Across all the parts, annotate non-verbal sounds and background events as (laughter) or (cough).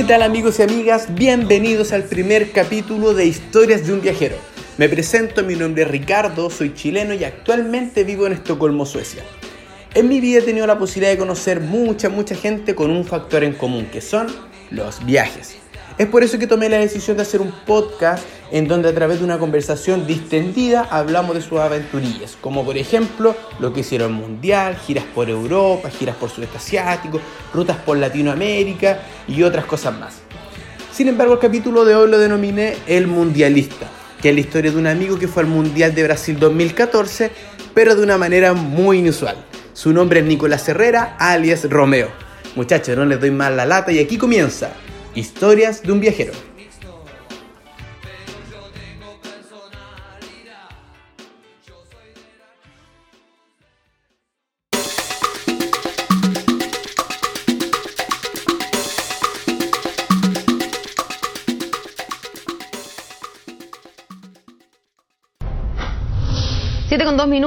¿Qué tal amigos y amigas? Bienvenidos al primer capítulo de Historias de un viajero. Me presento, mi nombre es Ricardo, soy chileno y actualmente vivo en Estocolmo, Suecia. En mi vida he tenido la posibilidad de conocer mucha, mucha gente con un factor en común, que son los viajes. Es por eso que tomé la decisión de hacer un podcast en donde a través de una conversación distendida hablamos de sus aventurillas, como por ejemplo lo que hicieron Mundial, giras por Europa, giras por Sudeste Asiático, rutas por Latinoamérica y otras cosas más. Sin embargo, el capítulo de hoy lo denominé El Mundialista, que es la historia de un amigo que fue al Mundial de Brasil 2014, pero de una manera muy inusual. Su nombre es Nicolás Herrera, alias Romeo. Muchachos, no les doy más la lata y aquí comienza Historias de un viajero.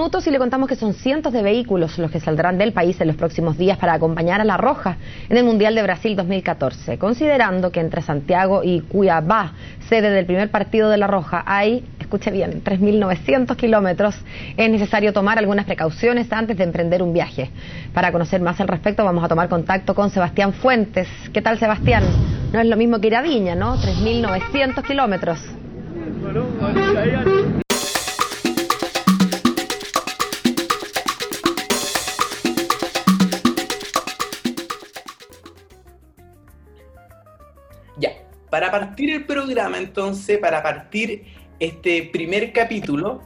Minutos y le contamos que son cientos de vehículos los que saldrán del país en los próximos días para acompañar a La Roja en el Mundial de Brasil 2014, considerando que entre Santiago y Cuiabá, sede del primer partido de La Roja, hay, escuche bien, 3.900 kilómetros, es necesario tomar algunas precauciones antes de emprender un viaje. Para conocer más al respecto vamos a tomar contacto con Sebastián Fuentes. ¿Qué tal Sebastián? No es lo mismo que ir a Viña, ¿no? 3.900 kilómetros. Para partir el programa, entonces, para partir este primer capítulo,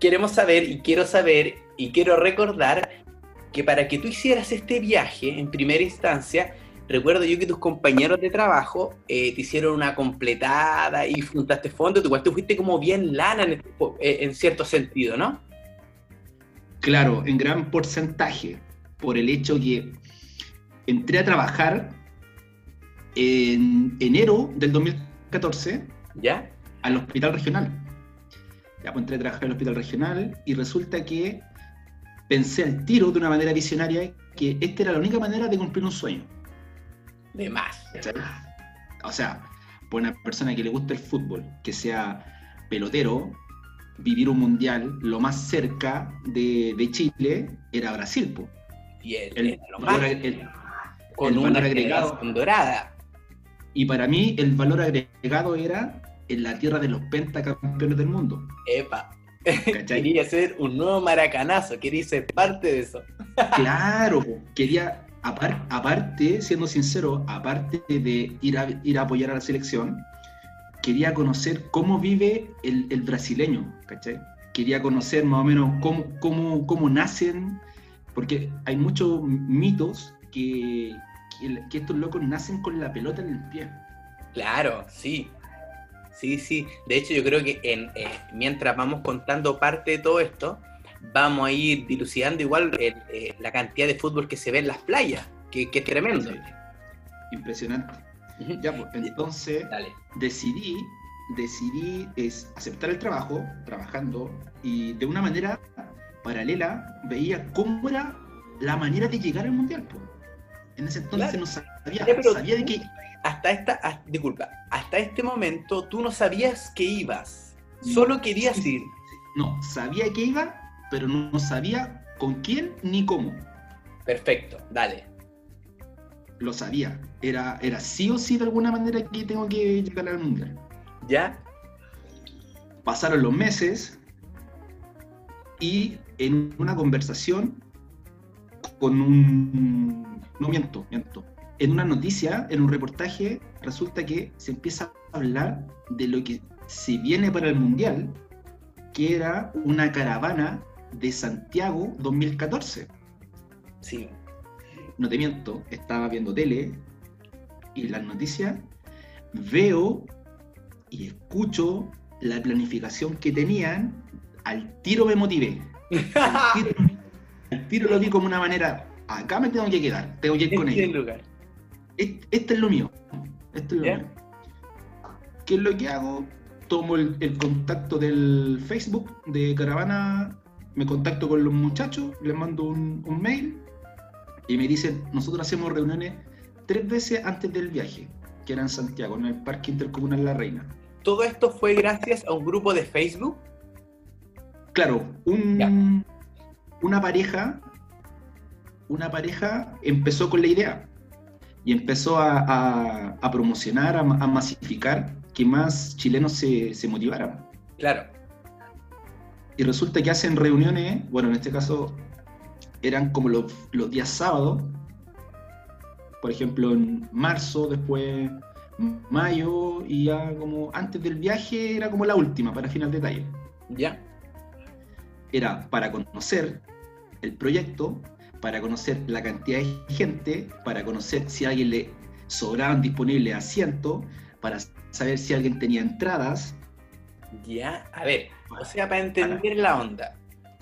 queremos saber y quiero saber y quiero recordar que para que tú hicieras este viaje en primera instancia, recuerdo yo que tus compañeros de trabajo eh, te hicieron una completada y juntaste fondos, igual tú fuiste como bien lana eh, en cierto sentido, ¿no? Claro, en gran porcentaje, por el hecho que entré a trabajar en enero del 2014 ¿Ya? al hospital regional. Ya pues entré a trabajar el hospital regional y resulta que pensé al tiro de una manera visionaria que esta era la única manera de cumplir un sueño. De más. O sea, por una persona que le gusta el fútbol, que sea pelotero, vivir un mundial lo más cerca de, Chile era Brasil. Y el, con una agregado dorada. Y para mí el valor agregado era en la tierra de los pentacampeones del mundo. Epa. (laughs) Quería ser un nuevo maracanazo, quería ser parte de eso. (laughs) claro, quería, aparte, siendo sincero, aparte de ir a, ir a apoyar a la selección, quería conocer cómo vive el, brasileño, ¿cachai? Quería conocer más o menos cómo, cómo, cómo nacen, porque hay muchos mitos que, que, estos locos nacen con la pelota en el pie. Claro, sí. Sí, sí. De hecho, yo creo que en, eh, mientras vamos contando parte de todo esto, vamos a ir dilucidando igual eh, la cantidad de fútbol que se ve en las playas, que, es tremendo. Impresionante. Ya, pues, entonces decidí, decidí es aceptar el trabajo, trabajando, y de una manera paralela veía cómo era la manera de llegar al mundial. Pues. En ese entonces no sabía, sabía de qué. Hasta esta, disculpa, hasta este momento tú no sabías que ibas, solo querías ir. No, sabía que iba, pero no, sabía con quién ni cómo. Perfecto, dale. Lo sabía, era, era sí o sí de alguna manera que tengo que llegar al mundial. ¿Ya? Pasaron los meses y en una conversación con un no miento, miento. En una noticia, en un reportaje, resulta que se empieza a hablar de lo que se viene para el Mundial, que era una caravana de Santiago 2014. Sí. No te miento, estaba viendo tele y las noticias, veo y escucho la planificación que tenían, al tiro me motivé. (laughs) al tiro lo vi como una manera acá me tengo que quedar, tengo que ir con ellos. lugar. Este, es lo mío. Este es lo mío. ¿Qué es lo que hago? Tomo el, contacto del Facebook de Caravana, me contacto con los muchachos, les mando un, mail y me dicen, nosotros hacemos reuniones tres veces antes del viaje. que era en Santiago, en el Parque Intercomunal La Reina. ¿Todo esto fue gracias a un grupo de Facebook? Claro, un, una pareja, una pareja empezó con la idea y empezó a, promocionar, a, masificar que más chilenos se, se motivaran. Claro. Y resulta que hacen reuniones, bueno, en este caso eran como los, los días sábados, por ejemplo, en marzo, después mayo, y ya como antes del viaje era como la última, para final de detalle. Ya. Era para conocer el proyecto, para conocer la cantidad de gente, para conocer si a alguien le sobraban disponibles asientos, para saber si alguien tenía entradas. Ya, a ver, o sea, para entender la onda.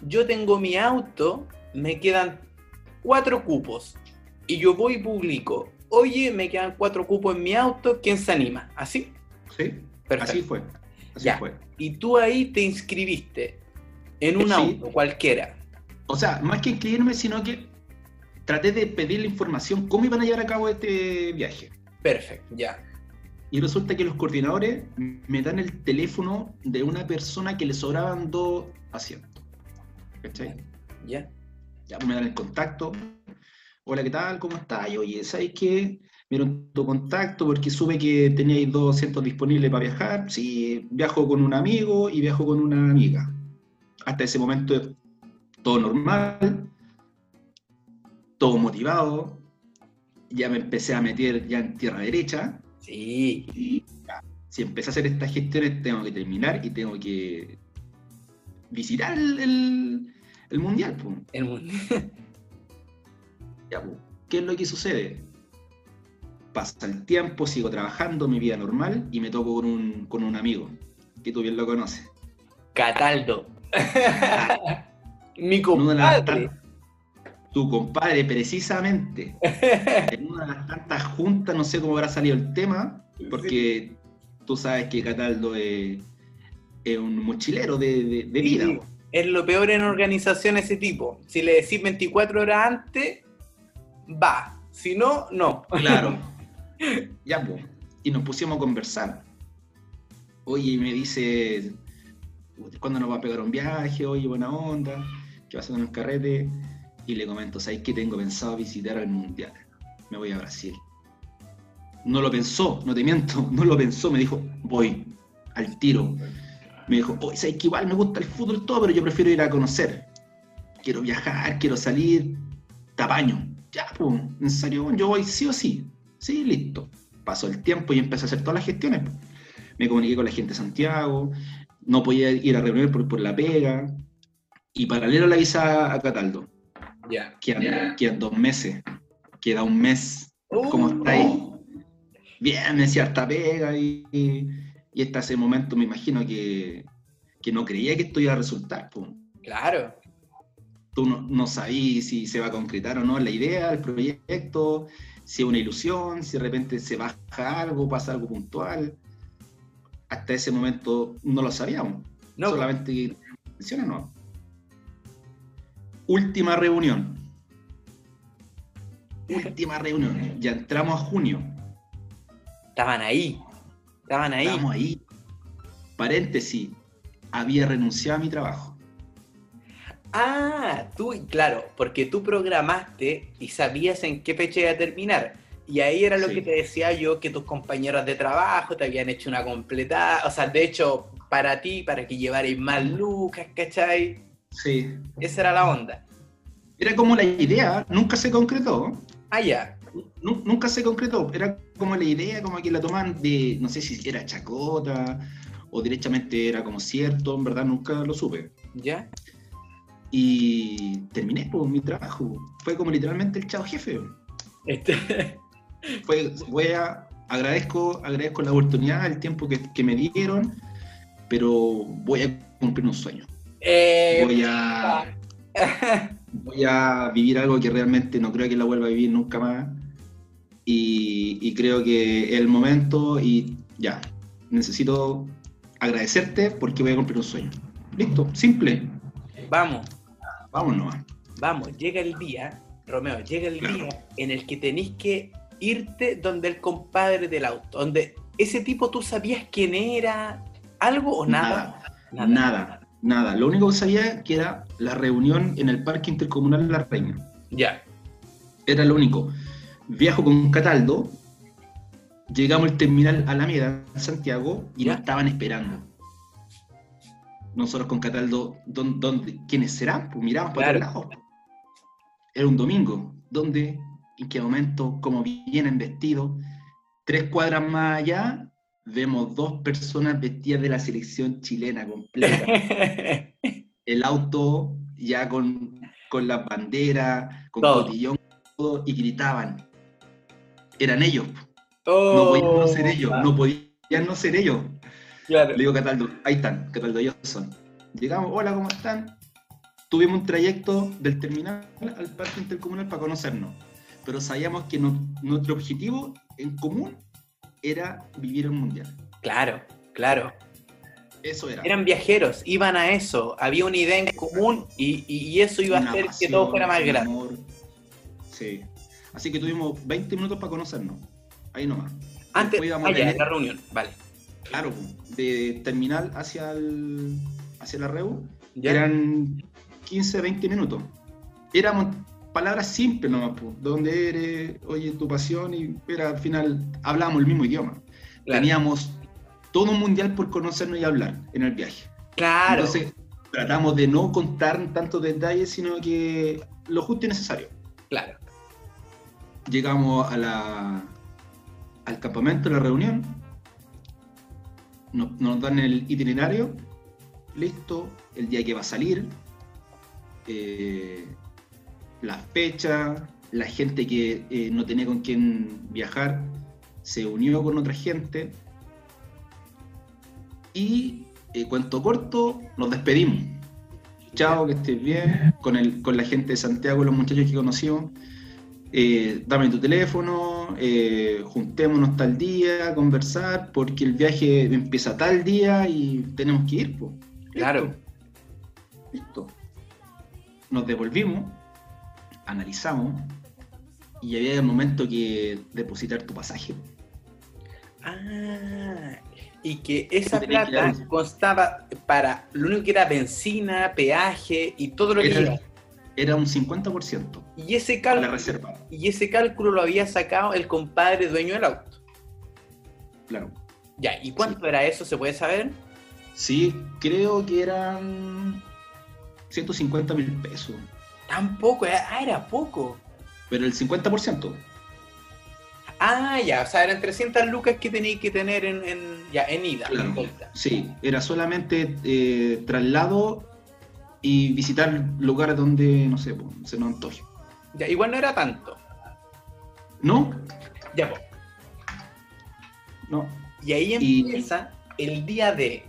Yo tengo mi auto, me quedan cuatro cupos, y yo voy y publico, oye, me quedan cuatro cupos en mi auto, ¿quién se anima? ¿Así? Sí, Perfecto. así fue. Así ya. fue. Y tú ahí te inscribiste en un auto cualquiera. O sea, más que inscribirme, sino que traté de pedir la información cómo iban a llevar a cabo este viaje. Perfecto, ya. Y resulta que los coordinadores me dan el teléfono de una persona que le sobraban dos asientos. ¿Cachai? Ya. Ya pues me dan el contacto. Hola, ¿qué tal? ¿Cómo estás? Oye, ¿sabes qué? Vieron tu contacto porque supe que teníais dos asientos disponibles para viajar. Sí, viajo con un amigo y viajo con una amiga. Hasta ese momento todo normal todo motivado, ya me empecé a meter ya en tierra derecha. Sí. Y si empecé a hacer estas gestiones, tengo que terminar y tengo que visitar el, mundial. El mundial. Ya, ¿Qué es lo que sucede? Pasa el tiempo, sigo trabajando mi vida normal y me toco con un, con un amigo, que tú bien lo conoces. Cataldo. Mi compadre tu compadre, precisamente, (laughs) en una de las tantas juntas, no sé cómo habrá salido el tema, porque tú sabes que Cataldo es, un mochilero de, vida. es lo peor en organización ese tipo. Si le decís 24 horas antes, va. Si no, no. Claro. (laughs) ya, pues. Y nos pusimos a conversar. Oye, me dice, ¿cuándo nos va a pegar un viaje? Oye, buena onda. ¿Qué va a hacer en el carrete? Y le comento, ¿sabes que tengo pensado visitar el Mundial? Me voy a Brasil. No lo pensó, no te miento, (laughs) no lo pensó, me dijo, voy al tiro. Me dijo, oye, ¿sabes que igual me gusta el fútbol todo, pero yo prefiero ir a conocer? Quiero viajar, quiero salir, tapaño. Ya, pues, en serio, yo voy sí o sí. Sí, listo. Pasó el tiempo y empecé a hacer todas las gestiones. Me comuniqué con la gente de Santiago, no podía ir a reunir por, por la pega, y paralelo la visa a Cataldo. Ya. Quedan, dos meses. Queda un mes. ¿Cómo uh. está ahí? Bien, me cierta pega y, y hasta ese momento me imagino que, no creía que esto iba a resultar. Claro. Tú no, no sabías si se va a concretar o no la idea, el proyecto, si es una ilusión, si de repente se baja algo, pasa algo puntual. Hasta ese momento no lo sabíamos. No. Solamente no última reunión. (laughs) Última reunión. Ya entramos a junio. Estaban ahí. Estaban ahí. Estamos ahí. Paréntesis. Había renunciado a mi trabajo. Ah, tú, claro, porque tú programaste y sabías en qué fecha iba a terminar. Y ahí era lo que te decía yo, que tus compañeros de trabajo te habían hecho una completada. O sea, de hecho, para ti, para que llevarais más lucas, ¿cachai? Sí. Esa era la onda. Era como la idea, nunca se concretó. Ah, ya. Nunca se concretó, era como la idea, como que la toman de, no sé si era chacota o directamente era como cierto, en verdad nunca lo supe. ¿Ya? Y terminé por mi trabajo. Fue como literalmente el chao jefe. Este... (laughs) Fue, voy a, agradezco, agradezco la oportunidad, el tiempo que, que me dieron, pero voy a cumplir un sueño. Eh, voy a (laughs) voy a vivir algo que realmente no creo que la vuelva a vivir nunca más. Y, creo que es el momento y ya, necesito agradecerte porque voy a cumplir un sueño. Listo, simple. Vamos. Vámonos. Vamos, llega el día, Romeo, llega el día en el que tenéis que irte donde el compadre del auto, donde ese tipo tú sabías quién era, algo o nada. Nada, nada, nada. Lo único que sabía que era la reunión en el Parque Intercomunal de La Reina. Ya. Era lo único. Viajo con Cataldo, llegamos al terminal Alameda, en Santiago, y Ya. nos estaban esperando. Nosotros con Cataldo, ¿dónde, dónde- quiénes serán? Pues miramos Claro. lados. Era un domingo. ¿Dónde? ¿En qué momento? ¿Cómo vienen vestidos? Tres cuadras más allá, vemos dos personas vestidas de la selección chilena completa. (laughs) El auto ya con, con las banderas, con Todo. cotillón, todo, y gritaban. Eran ellos. Oh, No podían no ser ellos. No podían no ser ellos. Claro. Le digo Cataldo, ahí están, Cataldo, ellos son. Llegamos, hola, ¿cómo están? Tuvimos un trayecto del terminal al parque intercomunal para conocernos, pero sabíamos que no- nuestro objetivo en común era vivir el mundial. Claro, claro. Eso era. Eran viajeros, iban a eso, había una idea en común y, y- eso iba a hacer que todo fuera más grande. amor. Sí. Así que tuvimos 20 minutos para conocernos. Ahí nomás. Antes, Después íbamos a allá, tener- en la reunión, vale. Claro, de terminal hacia, el, hacia la REU, ¿Ya? eran 15, 20 minutos. Éramos palabras simples nomás, pues, ¿dónde eres? Oye, tu pasión, y era, al final hablábamos el mismo idioma. Claro. Teníamos todo un mundial por conocernos y hablar en el viaje. Claro. Entonces, tratamos de no contar tantos detalles, sino que lo justo y necesario. claro. Llegamos a la, al campamento, a la reunión, nos, nos dan el itinerario, listo, el día que va a salir, eh, la fecha, la gente que eh, no tenía con quién viajar, se unió con otra gente y, eh, cuento corto, nos despedimos. Chao, que estés bien, con, el, con la gente de Santiago, los muchachos que conocimos eh, dame tu teléfono, eh, juntémonos tal día, conversar, porque el viaje empieza tal día y tenemos que ir. Listo. Claro. Listo. Nos devolvimos, analizamos y había el momento que depositar tu pasaje. Ah, y que esa que plata dar- constaba para lo único que era benzina, peaje y todo lo que Era, era un 50% Y ese la cálculo, reserva. y ese cálculo lo había sacado el compadre dueño del auto. Claro. Ya, ¿y cuánto era eso? ¿Se puede saber? Sí, creo que eran 150 mil pesos, Tampoco, era- ah, era poco. pero el 50%. Ah, ya, o sea, eran 300 lucas que tenéis que tener en, en- ya, en ida. Claro. en vuelta. Sí, era solamente eh, traslado y visitar lugares donde, no sé, se nos antoje. Ya, igual no era tanto. ¿No? Ya, pues. No. Y ahí Y- empieza el día de.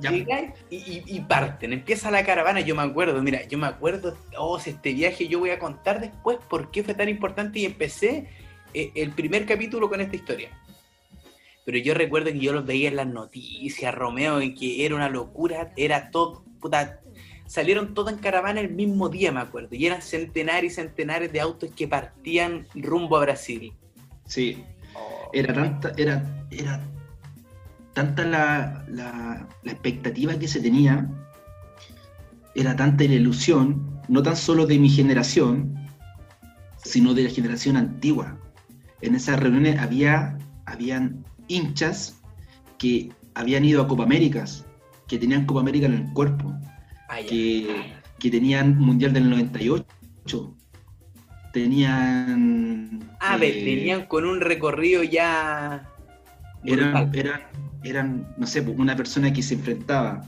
Llegáis y, y- y parten, empieza la caravana, yo me acuerdo, mira, yo me acuerdo, oh, si este viaje yo voy a contar después por qué fue tan importante y empecé eh, el primer capítulo con esta historia. Pero yo recuerdo que yo los veía en las noticias, Romeo, en que era una locura, era todo, puta, salieron todos en caravana el mismo día, me acuerdo, y eran centenares y centenares de autos que partían rumbo a Brasil. Sí, era tanta, era, era tanta la, la, la expectativa que se tenía, era tanta la ilusión, no tan solo de mi generación, sino de la generación antigua. En esas reuniones había habían hinchas que habían ido a Copa Américas, que tenían Copa América en el cuerpo, que, que tenían Mundial del 98, tenían... Ah, eh, venían con un recorrido ya... eran, eran, no sé, pues, una persona que se enfrentaba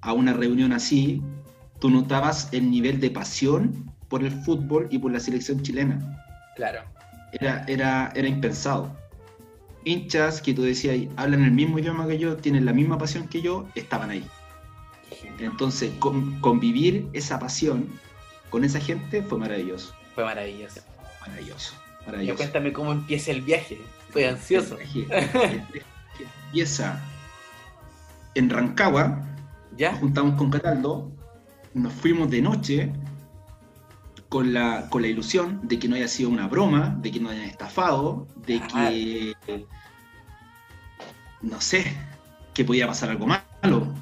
a una reunión así, tú notabas el nivel de pasión por el fútbol y por la selección chilena. Claro. Era, era, era impensado. Hinchas que tú decías, hablan el mismo idioma que yo, tienen la misma pasión que yo, estaban ahí. Entonces, con- convivir esa pasión con esa gente fue maravilloso. Fue maravilloso. Maravilloso. Maravilloso. cuéntame cómo empieza el viaje. Estoy ansioso. El viaje- el viaje Empieza en Rancagua, ¿Ya? nos juntamos con Cataldo, nos fuimos de noche con la, con la ilusión de que no haya sido una broma, de que no hayan estafado, de que, no sé, que podía pasar algo malo.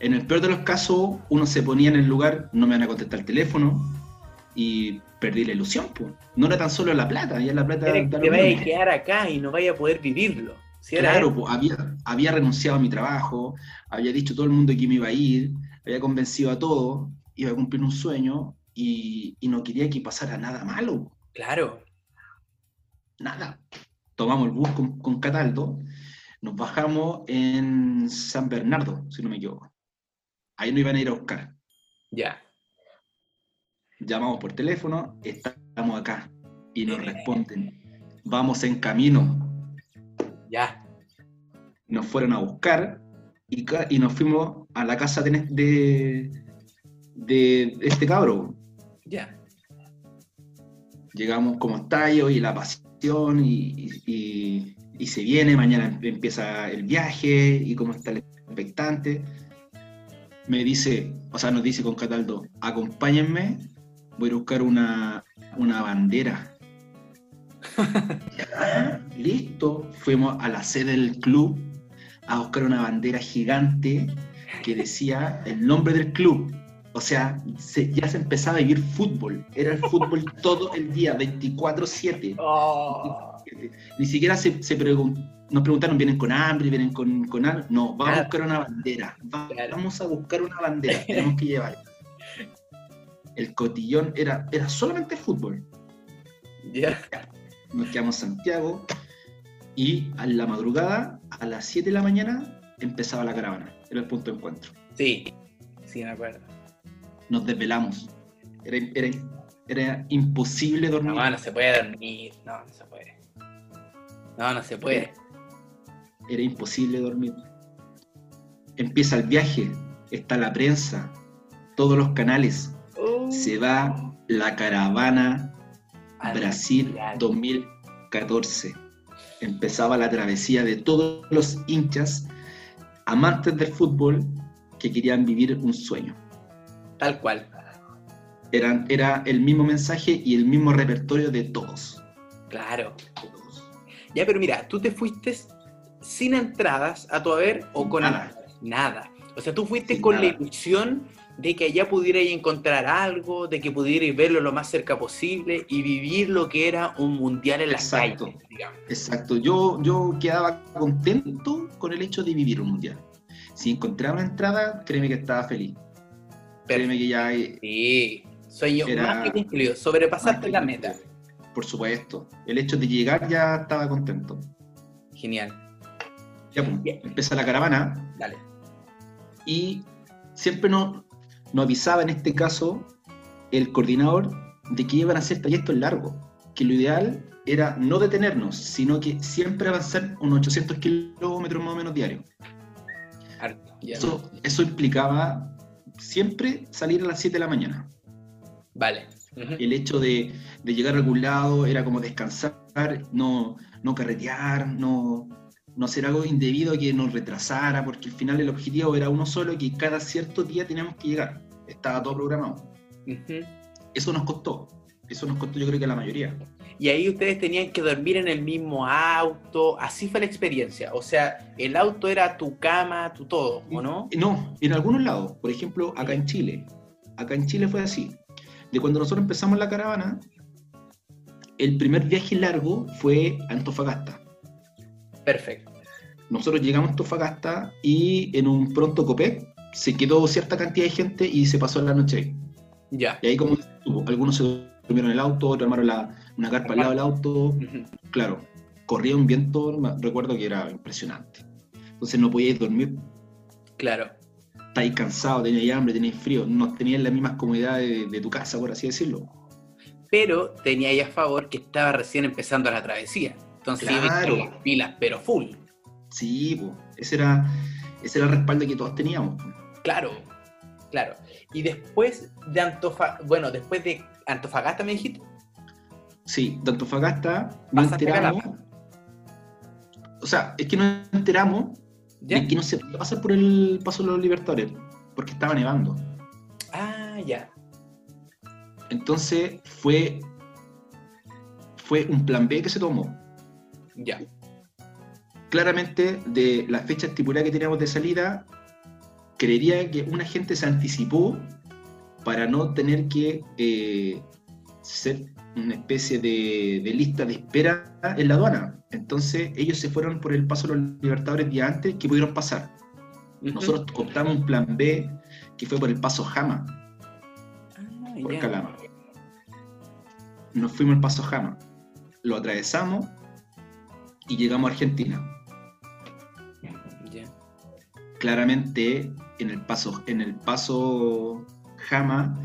En el peor de los casos, uno se ponía en el lugar, no me van a contestar el teléfono y perdí la ilusión. Pues. No era tan solo la plata, ya la plata... Era que vaya a quedar acá y no vaya a poder vivirlo. Claro, pues, había, había renunciado a mi trabajo, había dicho a todo el mundo que me iba a ir, había convencido a todos, iba a cumplir un sueño y, no quería que pasara nada malo. Claro. Nada. Tomamos el bus con, con Cataldo, nos bajamos en San Bernardo, si no me equivoco. Ahí no iban a ir a buscar. Ya. Llamamos por teléfono, estamos acá. Y nos responden, vamos en camino. Ya. Nos fueron a buscar y, y nos fuimos a la casa de, de, de este cabro. Ya. Llegamos como estallo y la pasión y, y, y, se viene, mañana empieza el viaje y cómo está el expectante me dice, o sea, nos dice con Cataldo, acompáñenme, voy a buscar una, una bandera. (laughs) listo, fuimos a la sede del club a buscar una bandera gigante que decía el nombre del club. O sea, ya se empezaba a vivir fútbol. Era el fútbol (laughs) todo el día, 24-7. Ni siquiera se, nos preguntaron, ¿vienen con hambre? ¿Vienen con, con algo? No, vamos a buscar una bandera. Vamos a buscar una bandera. (laughs) Tenemos que llevar. El cotillón era, era solamente fútbol. Ya. Nos quedamos en Santiago y a la madrugada, a las 7 de la mañana, empezaba la caravana. Era el punto de encuentro. Sí, sí, me acuerdo. Nos desvelamos. Era, era, era imposible dormir. No, no se puede dormir. No, no se puede. No, no se puede era imposible dormir. Empieza el viaje, está la prensa, todos los canales. Oh. Se va la caravana Brasil 2014. Empezaba la travesía de todos los hinchas, amantes del fútbol, que querían vivir un sueño. Tal cual. Eran, era el mismo mensaje y el mismo repertorio de todos. Claro. Ya, pero mira, tú te fuiste sin entradas a tu haber o con nada. nada. O sea, tú fuiste con la ilusión de que allá pudierais encontrar algo, de que pudierais verlo lo más cerca posible y vivir lo que era un mundial en la Exacto. Exacto. Yo, yo quedaba contento con el hecho de vivir un mundial. Si encontraba una entrada, créeme que estaba feliz. Créeme que ya. Sí, sueño más que cumplido. Sobrepasaste la meta. Por supuesto. El hecho de llegar ya estaba contento. Genial. Ya, pues, empieza la caravana. Dale. Y siempre nos, avisaba en este caso el coordinador de que iban a hacer trayectos largos, que lo ideal era no detenernos, sino que siempre avanzar unos 800 kilómetros más o menos diarios. Eso, eso, implicaba siempre salir a las 7 de la mañana. Vale. El hecho de, de, llegar a algún lado era como descansar, no, no carretear, no, no hacer algo indebido que nos retrasara, porque al final el objetivo era uno solo, que cada cierto día teníamos que llegar. Estaba todo programado. Eso nos costó. Eso nos costó yo creo que a la mayoría. Y ahí ustedes tenían que dormir en el mismo auto. Así fue la experiencia. O sea, el auto era tu cama, tu todo, ¿o no? No, en algunos lados. Por ejemplo, acá en Chile. Acá en Chile fue así. De cuando nosotros empezamos la caravana, el primer viaje largo fue a Antofagasta. Perfecto. Nosotros llegamos a Antofagasta y en un pronto copé se quedó cierta cantidad de gente y se pasó la noche ahí. Ya. Y ahí como algunos se durmieron en el auto, otros armaron la, una carpa al lado del auto. Claro, corría un viento, recuerdo que era impresionante. Entonces no podíais dormir. Claro. Estáis cansados, teníais hambre, teníais frío, no teníais las mismas comodidades de, tu casa, por así decirlo. Pero teníais a favor que estaba recién empezando la travesía. Entonces, claro. pilas, pero full. Sí, ese, era, ese era el respaldo que todos teníamos. Claro, claro. Y después de Antofagasta, bueno, después de Antofagasta me dijiste. Sí, de Antofagasta nos enteramos. O sea, es que nos enteramos de que no se podía pasar por el paso de los Libertadores, porque estaba nevando. Ah, ya. Entonces fue, fue un plan B que se tomó. Ya. Claramente, de la fecha estipulada que teníamos de salida, creería que una gente se anticipó para no tener que eh, ser una especie de, de, lista de espera en la aduana. Entonces ellos se fueron por el paso de los Libertadores día antes que pudieron pasar. Nosotros optamos un plan B que fue por el paso Jama, ah, por Calama. Nos fuimos al paso Jama, lo atravesamos y llegamos a Argentina. Claramente en el paso, en el paso Jama,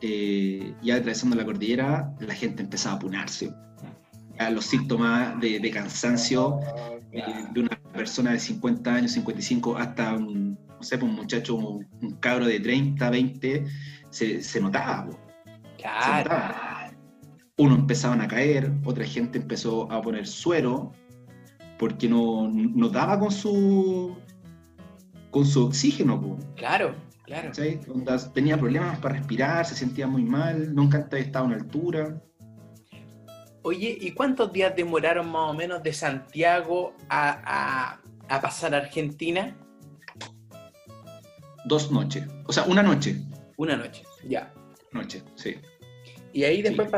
eh, ya atravesando la cordillera, la gente empezaba a apunarse. Ya los síntomas de, cansancio eh, de una persona de 50 años, 55, hasta un, no sé, pues, un muchacho, un, cabro de 30, 20, se, notaba. Uno empezaban a caer, otra gente empezó a poner suero, porque no, no daba con su con su oxígeno. Claro, claro. tenía problemas para respirar, se sentía muy mal, nunca había estado en altura. Oye, ¿y cuántos días demoraron más o menos de Santiago a, pasar a Argentina? Dos noches. O sea, una noche. Una noche, ya. Noche, sí. ¿Y ahí después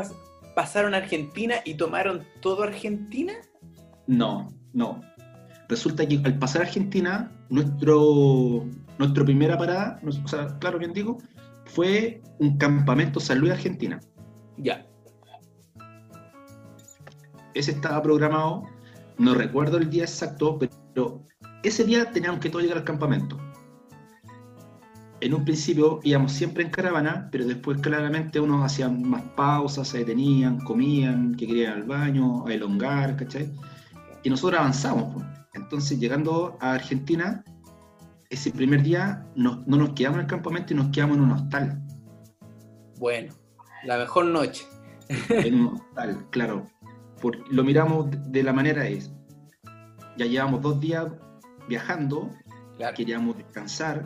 pasaron a Argentina y tomaron todo Argentina? No, no. Resulta que al pasar a Argentina, nuestro, nuestra primera parada, o sea, claro bien digo, fue un campamento Salud Argentina. Ya. Ese estaba programado, no recuerdo el día exacto, pero ese día teníamos que todos llegar al campamento. En un principio íbamos siempre en caravana, pero después claramente unos hacían más pausas, se detenían, comían, que querían ir al baño, a elongar, ¿cachai? Y nosotros avanzamos. Pues. Entonces, llegando a Argentina, ese primer día no, nos quedamos en el campamento y nos quedamos en un hostal. Bueno, la mejor noche. en un hostal, claro. lo miramos de la manera es, ya llevamos dos días viajando, queríamos descansar,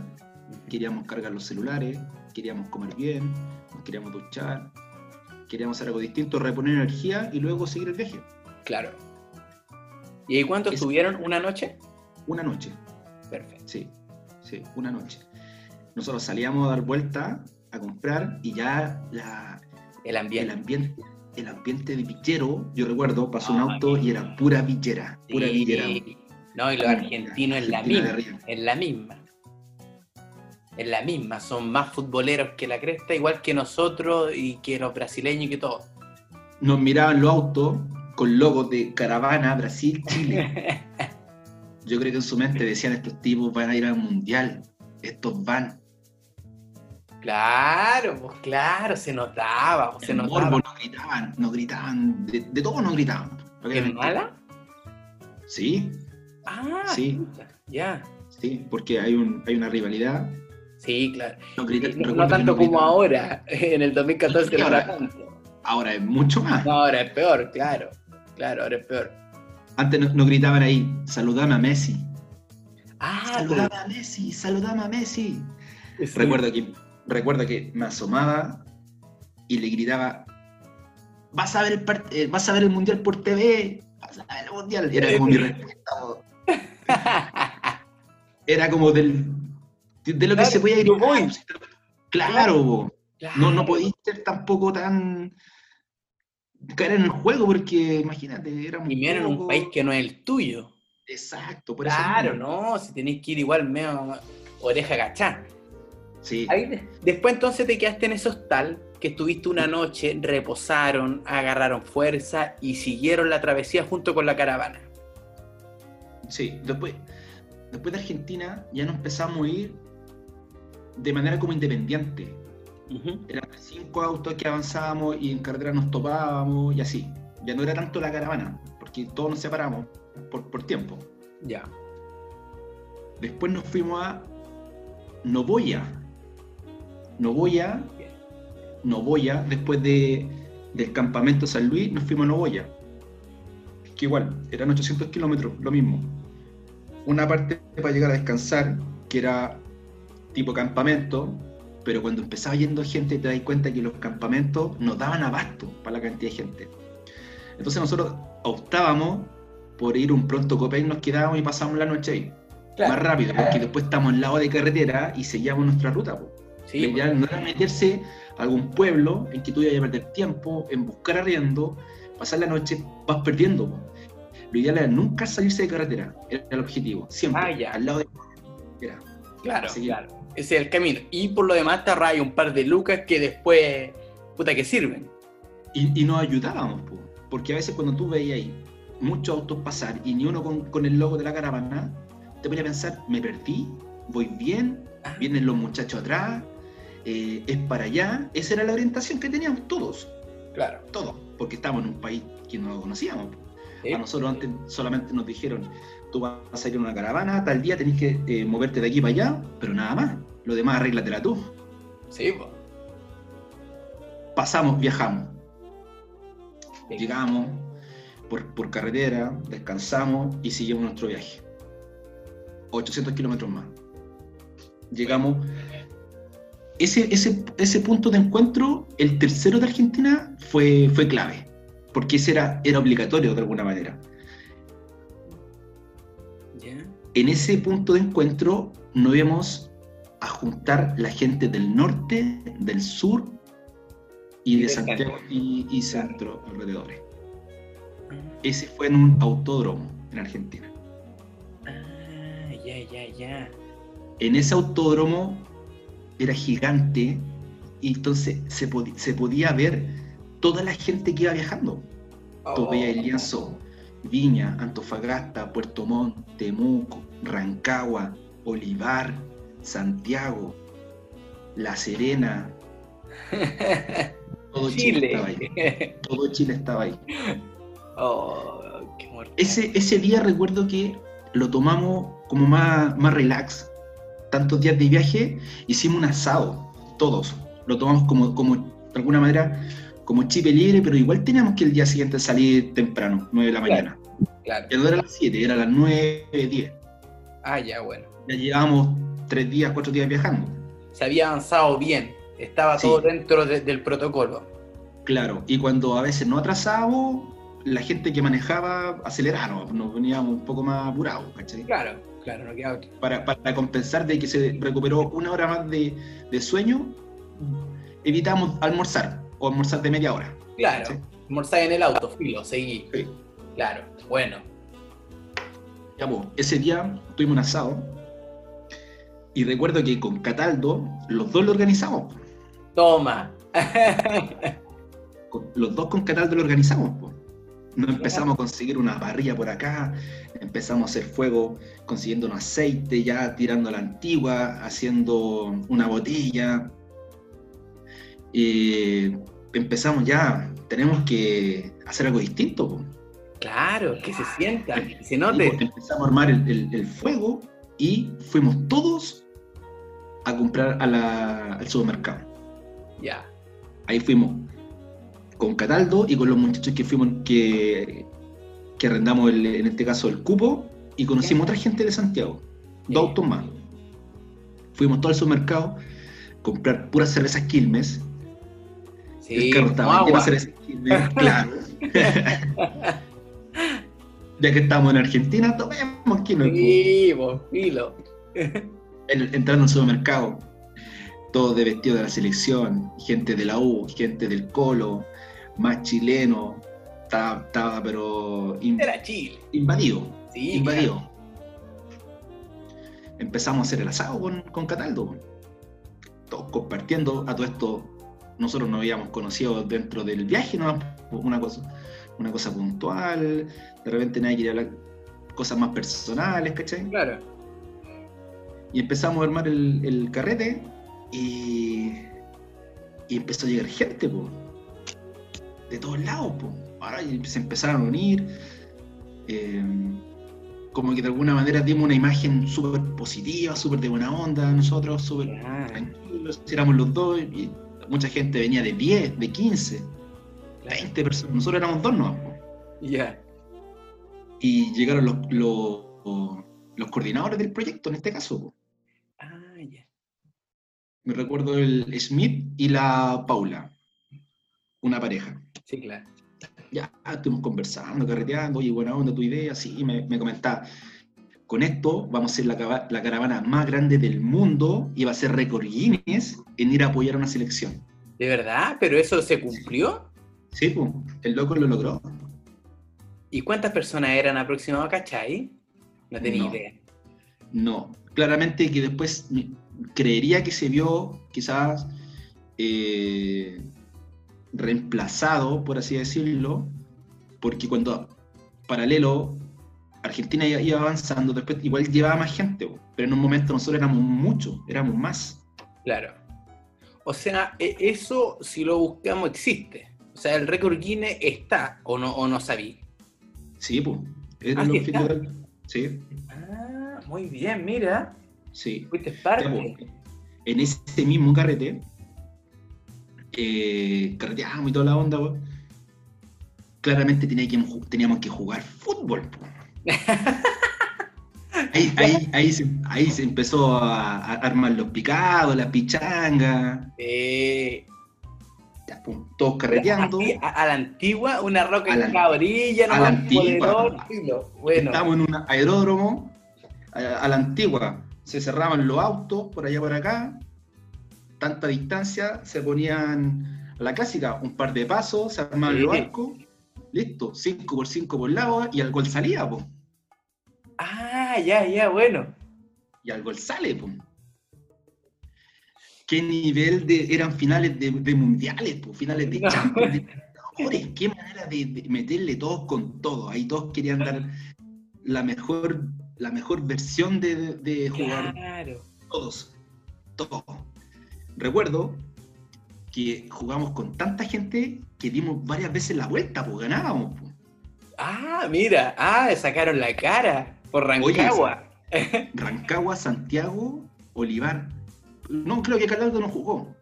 queríamos cargar los celulares, queríamos comer bien, nos queríamos duchar, queríamos hacer algo distinto, reponer energía y luego seguir el viaje. Claro. ¿Y ahí cuánto estuvieron? ¿Una noche? Una noche. Perfecto. Sí, sí, una noche. Nosotros salíamos a dar vuelta, a comprar, y ya la, el ambiente. El ambiente, el ambiente de villero, yo recuerdo, pasó un auto y era pura villera, pura villera. No, y los argentinos es la misma. Es la misma. Es la misma, son más futboleros que la cresta, igual que nosotros y que los brasileños y que todos. Nos miraban los autos con logos de caravana Brasil, Chile. (laughs) Yo creo que en su mente decían estos tipos van a ir al mundial, estos van. Claro, pues claro, se notaba, pues, se notaba. nos gritaban, nos gritaban, de, de todo nos gritaban. ¿En mala? Sí. Ah, sí. Ya. Sí, porque hay, un, hay una rivalidad. Sí, claro. no, tanto como ahora, (laughs) en el 2014 ahora, ahora es mucho más. ahora es peor, claro. Claro, ahora es peor. Antes nos, gritaban ahí, saludame a Messi. Ah, saludame a Messi, saludame a Messi. Recuerdo que, recuerdo que me asomaba y le gritaba, vas a ver el, eh, vas a ver el mundial por TV, vas a ver el mundial. Era como mi respuesta. Era como del, de lo que se podía gritar. Claro, claro. No, no podía ser tampoco tan caer en el juego, porque imagínate, éramos. Y menos en un país que no es el tuyo. Exacto, por claro, no, si tenéis que ir igual medio oreja gachá. Sí. después entonces te quedaste en ese hostal, que estuviste una noche, reposaron, agarraron fuerza y siguieron la travesía junto con la caravana. Sí, después, después de Argentina ya nos empezamos a ir de manera como independiente. Eran cinco autos que avanzábamos y en carretera nos topábamos y así. Ya no era tanto la caravana, porque todos nos separamos por, por tiempo. Ya. Después nos fuimos a Novoya. Novoya. Novoya, después de, del campamento San Luis, nos fuimos a Novoya. Que igual, eran 800 kilómetros, lo mismo. Una parte para llegar a descansar, que era tipo campamento, pero cuando empezaba yendo gente te das cuenta que los campamentos nos daban abasto para la cantidad de gente. Entonces nosotros optábamos por ir un pronto copé y nos quedábamos y pasábamos la noche ahí. Más rápido, porque después estamos al lado de carretera y seguíamos nuestra ruta. Po. Sí, ya no era meterse a algún pueblo en que tú ibas a perder tiempo, en buscar arriendo, pasar la noche, vas perdiendo. Po. Lo ideal era nunca salirse de carretera, era el objetivo, siempre, ah, al lado de carretera. Claro, claro. Ese es el camino. Y por lo demás te arraya un par de lucas que después, puta, que sirven. Y, y nos ayudábamos, po. porque a veces cuando tú veías ahí muchos autos pasar y ni uno con, con el logo de la caravana, te voy a pensar, me perdí, voy bien, ah. vienen los muchachos atrás, eh, es para allá. Esa era la orientación que teníamos todos. Claro. Todos, porque estábamos en un país que no lo conocíamos. A nosotros antes solamente nos dijeron, tú vas a ir en una caravana, tal día tenés que eh, moverte de aquí para allá, pero nada más. Lo demás arréglatela tú. Sí, pues. Pasamos, viajamos. Llegamos por, por carretera, descansamos y seguimos nuestro viaje. 800 kilómetros más. Llegamos. Ese, ese, ese punto de encuentro, el tercero de Argentina, fue, fue clave, porque ese era, era obligatorio de alguna manera. En ese punto de encuentro nos íbamos a juntar la gente del norte, del sur y de Santiago y, y centro alrededores. Ese fue en un autódromo en Argentina ya, ya, En ese autódromo era gigante y entonces se, se podía ver toda la gente que iba viajando. Oh. el lienzo, Viña, Antofagasta, Puerto Montt, Temuco, Rancagua, Olivar, Santiago, La Serena. (laughs) Todo Chile. estaba ahí. Todo Chile estaba ahí. (laughs) Oh, ese, ese día recuerdo que lo tomamos como más, más relax. Tantos días de viaje, hicimos un asado, todos. Lo tomamos como, como de alguna manera, como chip libre, pero igual teníamos que el día siguiente salir temprano, 9 de la mañana. Claro. Ya no era las 7, era las 9, 10. Ah, ya, bueno. Ya llevábamos 3 días, 4 días viajando. Se había avanzado bien, estaba todo dentro del protocolo. Claro, y cuando a veces no atrasábamos, la gente que manejaba aceleraba, nos veníamos un poco más apurados, ¿cachai? Claro, claro, no quedaba... Para, para compensar de que se recuperó una hora más de, de sueño, evitamos almorzar, o almorzar de media hora. Claro, almorzar en el auto, filo, seguí. Sí. Claro, bueno. Ya, pues, ese día tuvimos un asado, y recuerdo que con Cataldo, los dos lo organizamos. Toma. (laughs) los dos con Cataldo lo organizamos. Nos empezamos a conseguir una parrilla por acá, empezamos a hacer fuego consiguiendo un aceite, ya tirando la antigua, haciendo una botella. Y empezamos ya, tenemos que hacer algo distinto. Claro, que se sienta, que se note. empezamos a armar el, fuego y fuimos todos a comprar al supermercado. Ya. Ahí fuimos con Cataldo y con los muchachos que fuimos, que, que arrendamos en este caso el cupo y conocimos otra gente de Santiago, dos autos más. Fuimos todo al supermercado, comprar puras cervezas Quilmes. Sí, el carro estaba lleno de cervezas Quilmes, (laughs) claro. ya que estamos en Argentina, tomemos Quilmes. Sí, vos, filo. Entrando al supermercado, todos de vestido de la selección, gente de la U, gente del Colo, más chileno, estaba, pero Era Chile. invadido. Sí, invadido. Empezamos a hacer el asado con, con Cataldo. Todos compartiendo a todo esto. Nosotros nos habíamos conocido dentro del viaje, ¿no? una, cosa, una cosa puntual. De repente nadie quería hablar cosas más personales, ¿cachai? Claro. Y empezamos a armar el, carrete y, y empezó a llegar gente, pues de todos lados. Ahora se empezaron a unir. Eh, como que de alguna manera dimos una imagen súper positiva, súper de buena onda, nosotros súper tranquilos, éramos los dos, y mucha gente venía de 10, de 15, 20 personas, nosotros éramos dos no. Ya. Y llegaron los, los, los, coordinadores del proyecto, en este caso. Me recuerdo el Smith y la Paula, una pareja. Sí, claro. Ya estuvimos conversando, carreteando, oye, buena onda tu idea, sí, me, me comentaba, con esto vamos a ser la, caravana más grande del mundo y va a ser récord Guinness en ir a apoyar a una selección. ¿De verdad? ¿Pero eso se cumplió? Sí, pues, el loco lo logró. ¿Y cuántas personas eran aproximadamente, cachai? No tenía No. idea. No, claramente que después creería que se vio quizás eh, reemplazado, por así decirlo, porque cuando paralelo Argentina iba, avanzando, después igual llevaba más gente, pero en un momento nosotros éramos muchos, éramos más. Claro. O sea, e- eso si lo buscamos existe. O sea, el récord Guinness está, o no, o no sabí. Sí, pues. Era Ah, el objetivo Sí, Ah, muy bien, mira. Sí. Fuiste parte. en ese mismo carrete, eh, carreteábamos y toda la onda, po, claramente tenía que- teníamos que jugar fútbol. (laughs) Ahí, ahí, ahí, se, ahí se empezó a, a armar los picados, las pichangas, Eh, todos carreteando. a, a la antigua, una roca en la- orilla, a la antigua. Bueno, Estábamos en un aeródromo a, a la antigua. Se cerraban los autos por allá por acá. Tanta distancia, se ponían a la clásica, un par de pasos, se armaban Sí. los arcos. Listo, 5 por 5 por lado y al gol salía, po. ah, ya, ya, bueno. Y al gol sale, po. ¿Qué nivel de eran finales de, de mundiales, po? Finales de No. Champions, de (laughs) Libertadores? ¿Qué manera de, de meterle todos con todo? Ahí todos querían dar la mejor, la mejor versión de, de jugar Claro. todos, todos. Recuerdo que jugamos con tanta gente que dimos varias veces la vuelta, pues ganábamos. po. Ah, mira, ah, sacaron la cara por Oye, Rancagua. (laughs) Rancagua, Santiago, Olivar. No, creo que Cataldo no jugó.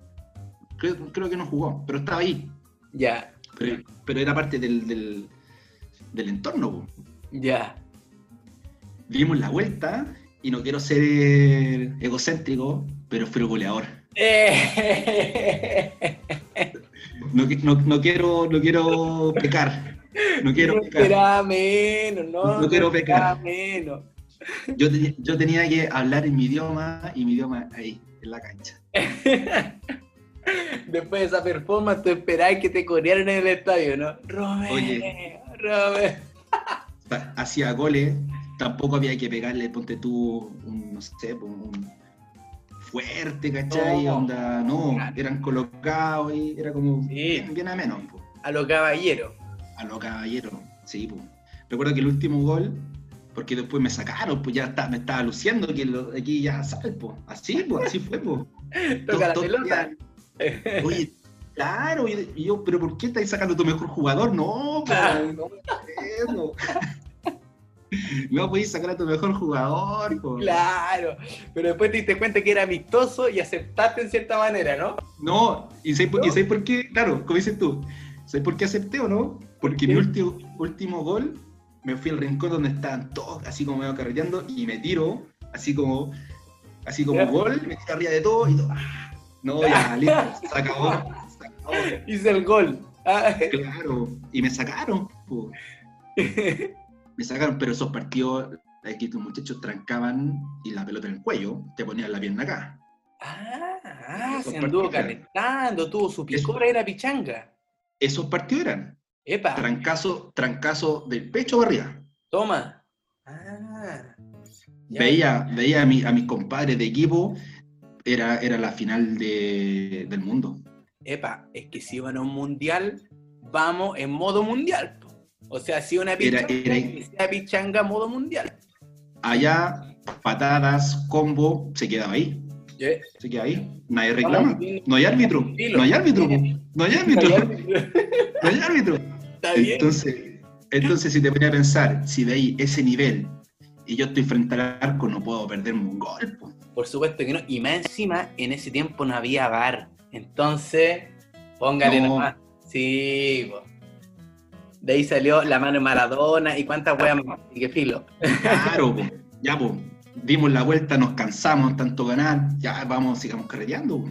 Creo, creo que no jugó, pero estaba ahí. Ya, Pero, pero era parte del, del, del entorno. po. ya. Dimos la vuelta y no quiero ser egocéntrico, pero fui goleador. Eh, No, no- no quiero, no quiero pecar. No quiero pecar. menos, no. No quiero pecar. menos. Yo, tenía- yo tenía que hablar en mi idioma y mi idioma ahí, en la cancha. (laughs) Después de esa performance, tú esperabas que te corearan en el estadio, ¿no? Robert, Oye. Robert. Hacía goles, tampoco había que pegarle, ponte tú, un, no sé, un fuerte, ¿cachai? No. Onda, no, Claro. eran colocados y era como Sí. bien, bien a menos, po, A lo caballero. a lo caballero. Sí, pues. Recuerdo que el último gol, porque después me sacaron, pues ya está, me estaba luciendo que lo- aquí ya salpo. Así, pues, así fue, pues. (laughs) Toca la pelota. (laughs) Oye, claro, y yo, pero ¿por qué estáis sacando tu mejor jugador? No, pues, no, no. (laughs) No podéis sacar a tu mejor jugador, po. Claro, pero después te diste cuenta que era amistoso y aceptaste en cierta manera, ¿no? No, ¿y sabéis por, y sabéis por qué? Claro, como dices tú, ¿sabéis por qué acepté o no? Porque qué? mi último, último gol me fui al rincón donde estaban todos así como medio carreteando y me tiro, así como, así como gol, me tiro arriba de todo y todo. ¡ah! No, ya, (laughs) listo, se acabó, se acabó. Hice el gol. Ah, Claro, y me sacaron, po. (laughs) me sacaron, pero esos partidos, aquí los muchachos trancaban y la pelota en el cuello, te ponían la pierna acá. ah, ah, se anduvo calentando, tuvo su picora y era pichanga. Esos partidos eran Epa, trancazo, trancazo del pecho para arriba. toma. Ah. Veía, veía a, mi- a mis compadres de equipo, era, era la final de- del mundo. Epa, es que si van a un mundial, vamos en modo mundial. O sea, si una pichanga, era- sea pichanga modo mundial. Allá, patadas, combo, se quedaba ahí. Eh, Se queda ahí. Nadie reclama. No hay árbitro. No hay árbitro. (laughs) No hay árbitro. No hay árbitro. Entonces, entonces, si te ponía a pensar, si veis ese nivel y yo estoy frente al arco, no puedo perderme un gol. po. Por supuesto que no. Y más encima, en ese tiempo no había bar. Entonces, póngale No. nomás. Sí, po. De ahí salió la mano de Maradona y cuántas weas más. Y que filo. Claro, po. ya, po. dimos la vuelta, nos cansamos tanto ganar, ya vamos, sigamos carreteando.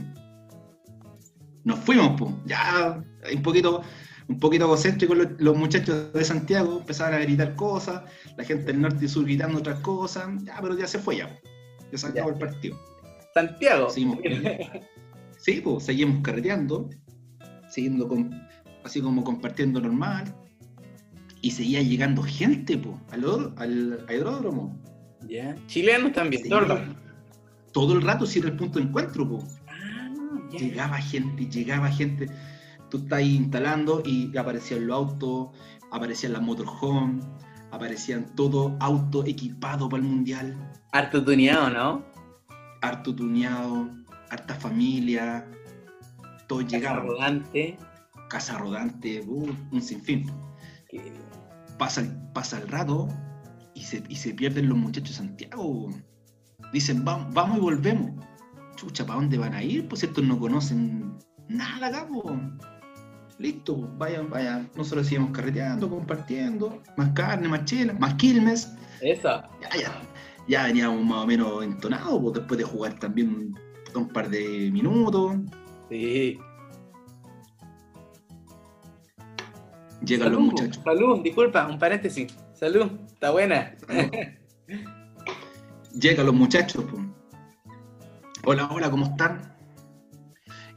Nos fuimos, pues, ya un poquito, un poquito egocéntrico los, los, muchachos de Santiago, empezaron a gritar cosas, la gente del norte y sur gritando otras cosas, ya, pero ya se fue ya, ya se acabó el partido. Santiago. Seguimos, sí, pues, seguimos carreteando, siguiendo con, así como compartiendo normal, y seguía llegando gente po, al, al aeródromo. Yeah. Chilenos también, todo el rato. Todo el rato si era el punto de encuentro. Po. Ah, yeah. Llegaba gente, llegaba gente. Tú estás ahí instalando y aparecían los autos, aparecían las motorhome, aparecían todo auto equipado para el mundial. Harto tuneado, ¿no? Harto tuneado, harta familia, todo Casa llegaba. rodante. Casa rodante, uh, un sinfín. Pasa, el- pasa el rato y se, y se pierden los muchachos de Santiago. Dicen, vamos, vamos y volvemos. Chucha, ¿para dónde van a ir? Pues estos no conocen nada po. Listo, vayan, vayan. Nosotros seguimos carreteando, compartiendo. Más carne, más chela, más quilmes. Eso. Ya, ya, ya veníamos más o menos entonados, pues, después de jugar también un par de minutos. Sí. Llegan los Salud, muchachos. Salud, disculpa, un paréntesis. Salud, está buena. (laughs) Llegan los muchachos. po. Hola, hola, ¿cómo están?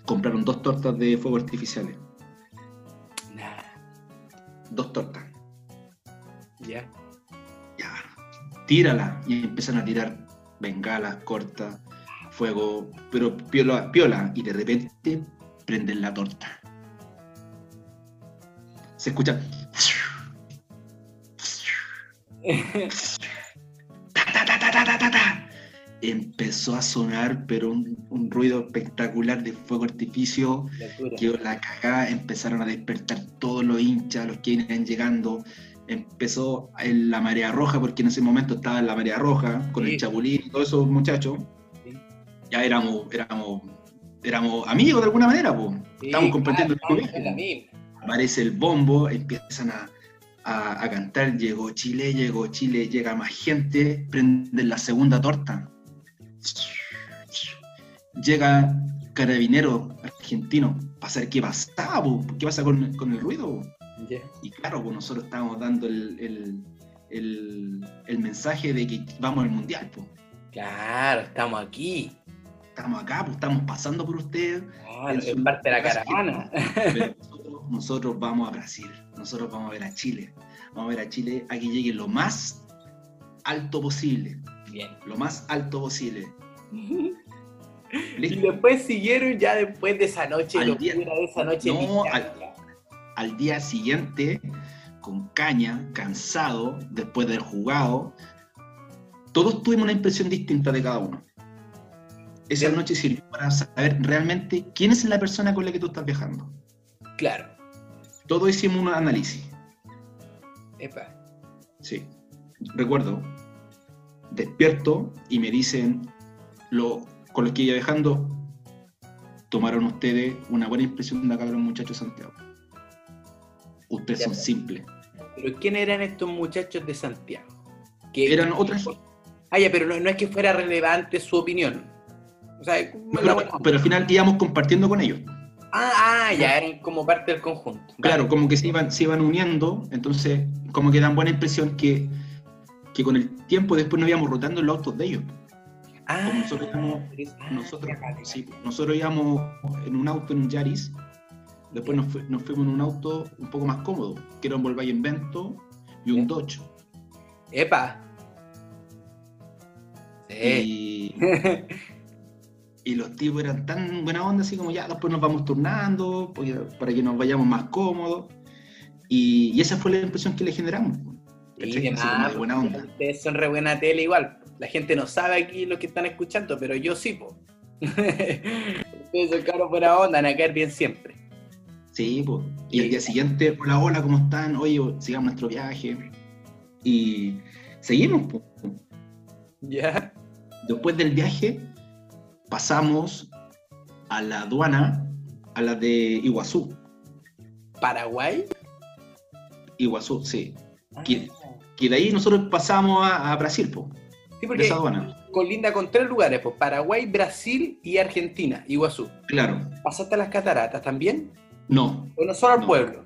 Compraron dos tortas de fuego artificiales. Nah, Dos tortas. ya. Ya. Tírala. Y empiezan a tirar bengalas, cortas, fuego, pero piola, piola. Y de repente prenden la torta. Se escucha. Ta, ta, ta, ta, ta, ta, ta, ta. Empezó a sonar, pero un, un ruido espectacular de fuego artificio. Quedó la cagada, empezaron a despertar todos los hinchas, los que iban llegando. Empezó en la marea roja, porque en ese momento estaba en la marea roja, con Sí. el chapulín y todos esos muchachos. Sí. Ya éramos, éramos, éramos amigos de alguna manera, pues. Sí, Estamos compartiendo claro, el Aparece el bombo, empiezan a, a- a cantar, llegó Chile, llegó Chile, llega más gente, prenden la segunda torta. Llega carabinero argentino para saber qué pasaba, po, qué pasa con, con el ruido. Y claro, pues nosotros estábamos dando el, el- el- el mensaje de que vamos al mundial. po. Claro, estamos aquí. Estamos acá, pues estamos pasando por ustedes. Claro, es parte de la caravana. Pero nosotros, vamos a Brasil, nosotros vamos a ver a Chile, vamos a ver a Chile a que llegue lo más alto posible, Bien. lo más alto posible. Y después siguieron ya después de esa noche, Al día- de esa noche. No. Al día siguiente, con caña, cansado, después de haber jugado, todos tuvimos una impresión distinta de cada uno. Esa Bien. noche sirvió para saber realmente quién es la persona con la que tú estás viajando. Claro. Todos hicimos un análisis. Epa. Sí. Recuerdo, despierto y me dicen, lo, con los que iba viajando, tomaron ustedes una buena impresión de acá de los muchachos de Santiago. Ustedes Ya, son simples. Pero ¿quién eran estos muchachos de Santiago? Que- Eran otras... Ah, ya, pero no, no es que fuera relevante su opinión. O sea, pero al final íbamos compartiendo con ellos. Ah, ah, ya, eran como parte del conjunto. Claro, Vale. como que se iban, se iban uniendo, entonces como que dan buena impresión que, que con el tiempo después nos íbamos rotando los autos de ellos. Ah, como nosotros íbamos- ah, Nosotros, ya, vale, sí, nosotros íbamos en un auto en un Yaris, después nos, fu- nos fuimos en un auto un poco más cómodo, que era un Volkswagen Vento y un Ya. Dodge. Epa. Sí. Y, (laughs) y los tipos eran tan buena onda, así como ya, después nos vamos turnando porque- para que nos vayamos más cómodos. Y, y esa fue la impresión que le generamos. Como de buena onda. Ustedes son re buena tele igual. La gente no sabe aquí lo que están escuchando, pero yo sí, po. (laughs) Ustedes son caros buena onda, van a caer bien siempre. Sí, pues. Y el día siguiente, hola, hola, ¿cómo están? Oye, sigamos nuestro viaje. Y seguimos, pues. ¿Ya? Después del viaje, pasamos a la aduana, a la de Iguazú. ¿Paraguay? Iguazú, sí. Ah. Que de ahí nosotros pasamos a, a Brasil, pues. Sí, porque esa aduana. colinda con tres lugares, pues Paraguay, Brasil y Argentina, Iguazú. Claro. ¿Pasaste a las cataratas también? No, ¿O no solo al No. pueblo?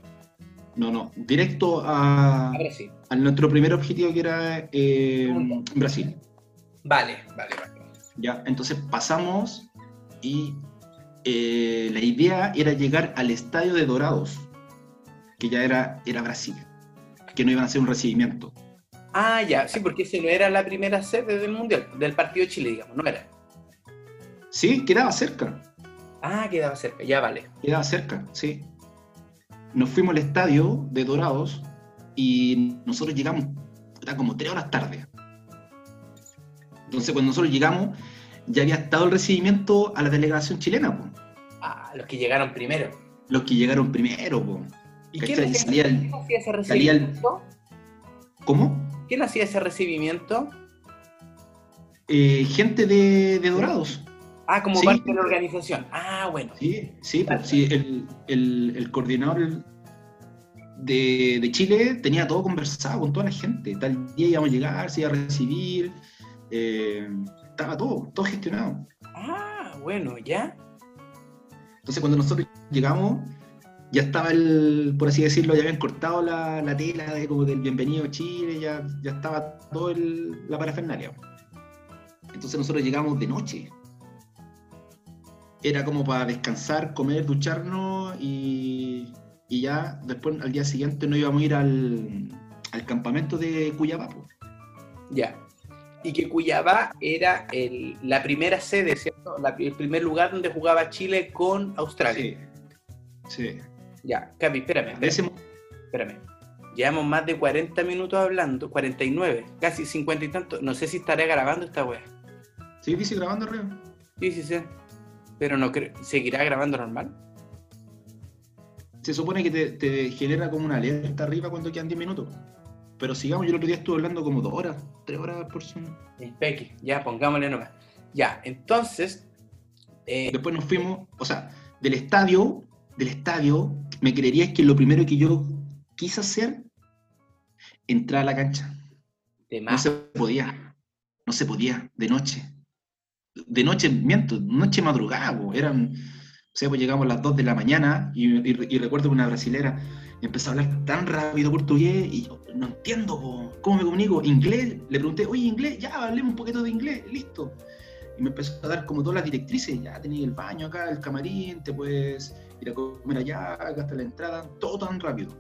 no, no. Directo a, A Brasil. a nuestro primer objetivo que era eh, Brasil. Vale, vale, vale. Ya, entonces pasamos y eh, la idea era llegar al estadio de Dorados, que ya era, era Brasil, que no iban a hacer un recibimiento. Ah, ya, sí, porque ese no era la primera sede del Mundial, del partido de Chile, digamos, no era. Sí, quedaba cerca, Ah, quedaba cerca, ya vale. quedaba cerca, sí. Nos fuimos al estadio de Dorados y nosotros llegamos, era como tres horas tarde. Entonces cuando nosotros llegamos, ya había estado el recibimiento a la delegación chilena, po. Ah, los que llegaron primero. los que llegaron primero. Po. ¿Y quién hacía, Salía el- quién hacía ese el- recibimiento? ¿Cómo? ¿Quién hacía ese recibimiento? Eh, gente de, de Dorados. Ah, como Sí. parte de la organización. Ah, bueno. Sí, sí, sí, el, el- el coordinador de, de Chile tenía todo conversado con toda la gente. Tal día íbamos a llegar, se iba a recibir. eh, estaba todo, todo gestionado. Ah, bueno, ya. Entonces cuando nosotros llegamos, ya estaba el, por así decirlo, ya habían cortado la, la tela de, como del bienvenido a Chile, ya, ya estaba todo el, la parafernalia. Entonces nosotros llegamos de noche. Era como para descansar, comer, ducharnos y, y ya después al día siguiente nos íbamos a ir al, al campamento de Cuyabá. po. Ya. Y que Cuyabá era el- la primera sede, ¿cierto? La- el primer lugar donde jugaba Chile con Australia. Sí, sí. Ya, Capi, espérame, espérame, espérame. Llevamos más de 40 minutos hablando, 49, casi 50 y tanto. No sé si estaré grabando esta wea. sí, dice grabando arriba. Sí, sí, sí. Pero no creo. ¿Seguirá grabando normal? Se supone que te, te genera como una alerta arriba cuando quedan 10 minutos. Pero sigamos, yo el otro día estuve hablando como 2 horas, 3 horas por Zoom. Ya, pongámosle nomás. Ya, entonces. eh, Después nos fuimos, o sea, del estadio, del estadio, me creerías que lo primero que yo quise hacer, entrar a la cancha. de No se podía, no se podía, de noche. De noche, miento, noche madrugada, eran, o sea, pues llegamos a las 2 de la mañana y, y- y recuerdo que una brasilera empezó a hablar tan rápido portugués y yo no entiendo, po, ¿cómo me comunico? ¿Inglés? Le pregunté, oye, inglés, ya, hablemos un poquito de inglés, listo. Y me empezó a dar como todas las directrices, ya tenías el baño acá, el camarín, te puedes ir a comer allá, acá está la entrada, todo tan rápido.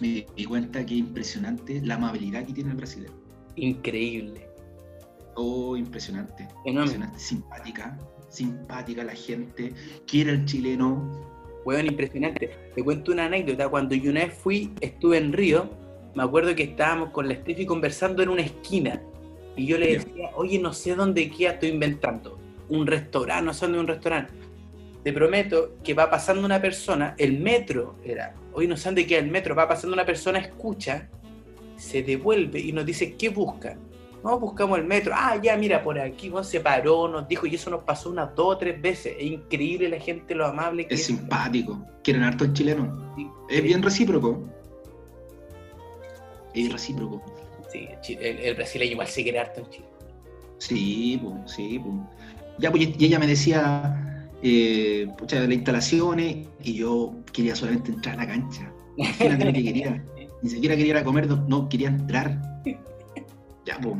Me di cuenta que impresionante la amabilidad que tiene el brasileño. Increíble. Oh, impresionante. Enorme. Impresionante. Simpática. Simpática la gente. Quiere al chileno. Weón, impresionante. Te cuento una anécdota. Cuando yo una vez fui, estuve en Río, me acuerdo que estábamos con la Steffi conversando en una esquina. Y yo le decía, oye, no sé dónde queda, estoy inventando. Un restaurante, no sé dónde un restaurante. Te prometo que va pasando una persona, el metro era, hoy no sé dónde queda el metro, va pasando una persona, escucha, se devuelve y nos dice, ¿qué buscan? No, buscamos el metro. Ah, ya, mira, por aquí, Juan se paró, nos dijo, y eso nos pasó unas dos o tres veces. Es increíble la gente, lo amable que Es simpático. Quieren harto al chileno. Es bien recíproco. Es recíproco. Sí, el, el brasileño igual se quiere harto en Chile. Sí, po, sí, po. Ya, pues, y ella me decía, eh, pucha, de las instalaciones, y yo quería solamente entrar a la cancha. Imagínate lo que quería. (laughs) Ni siquiera quería ir a comer, no, quería entrar. (laughs) Ya, pues.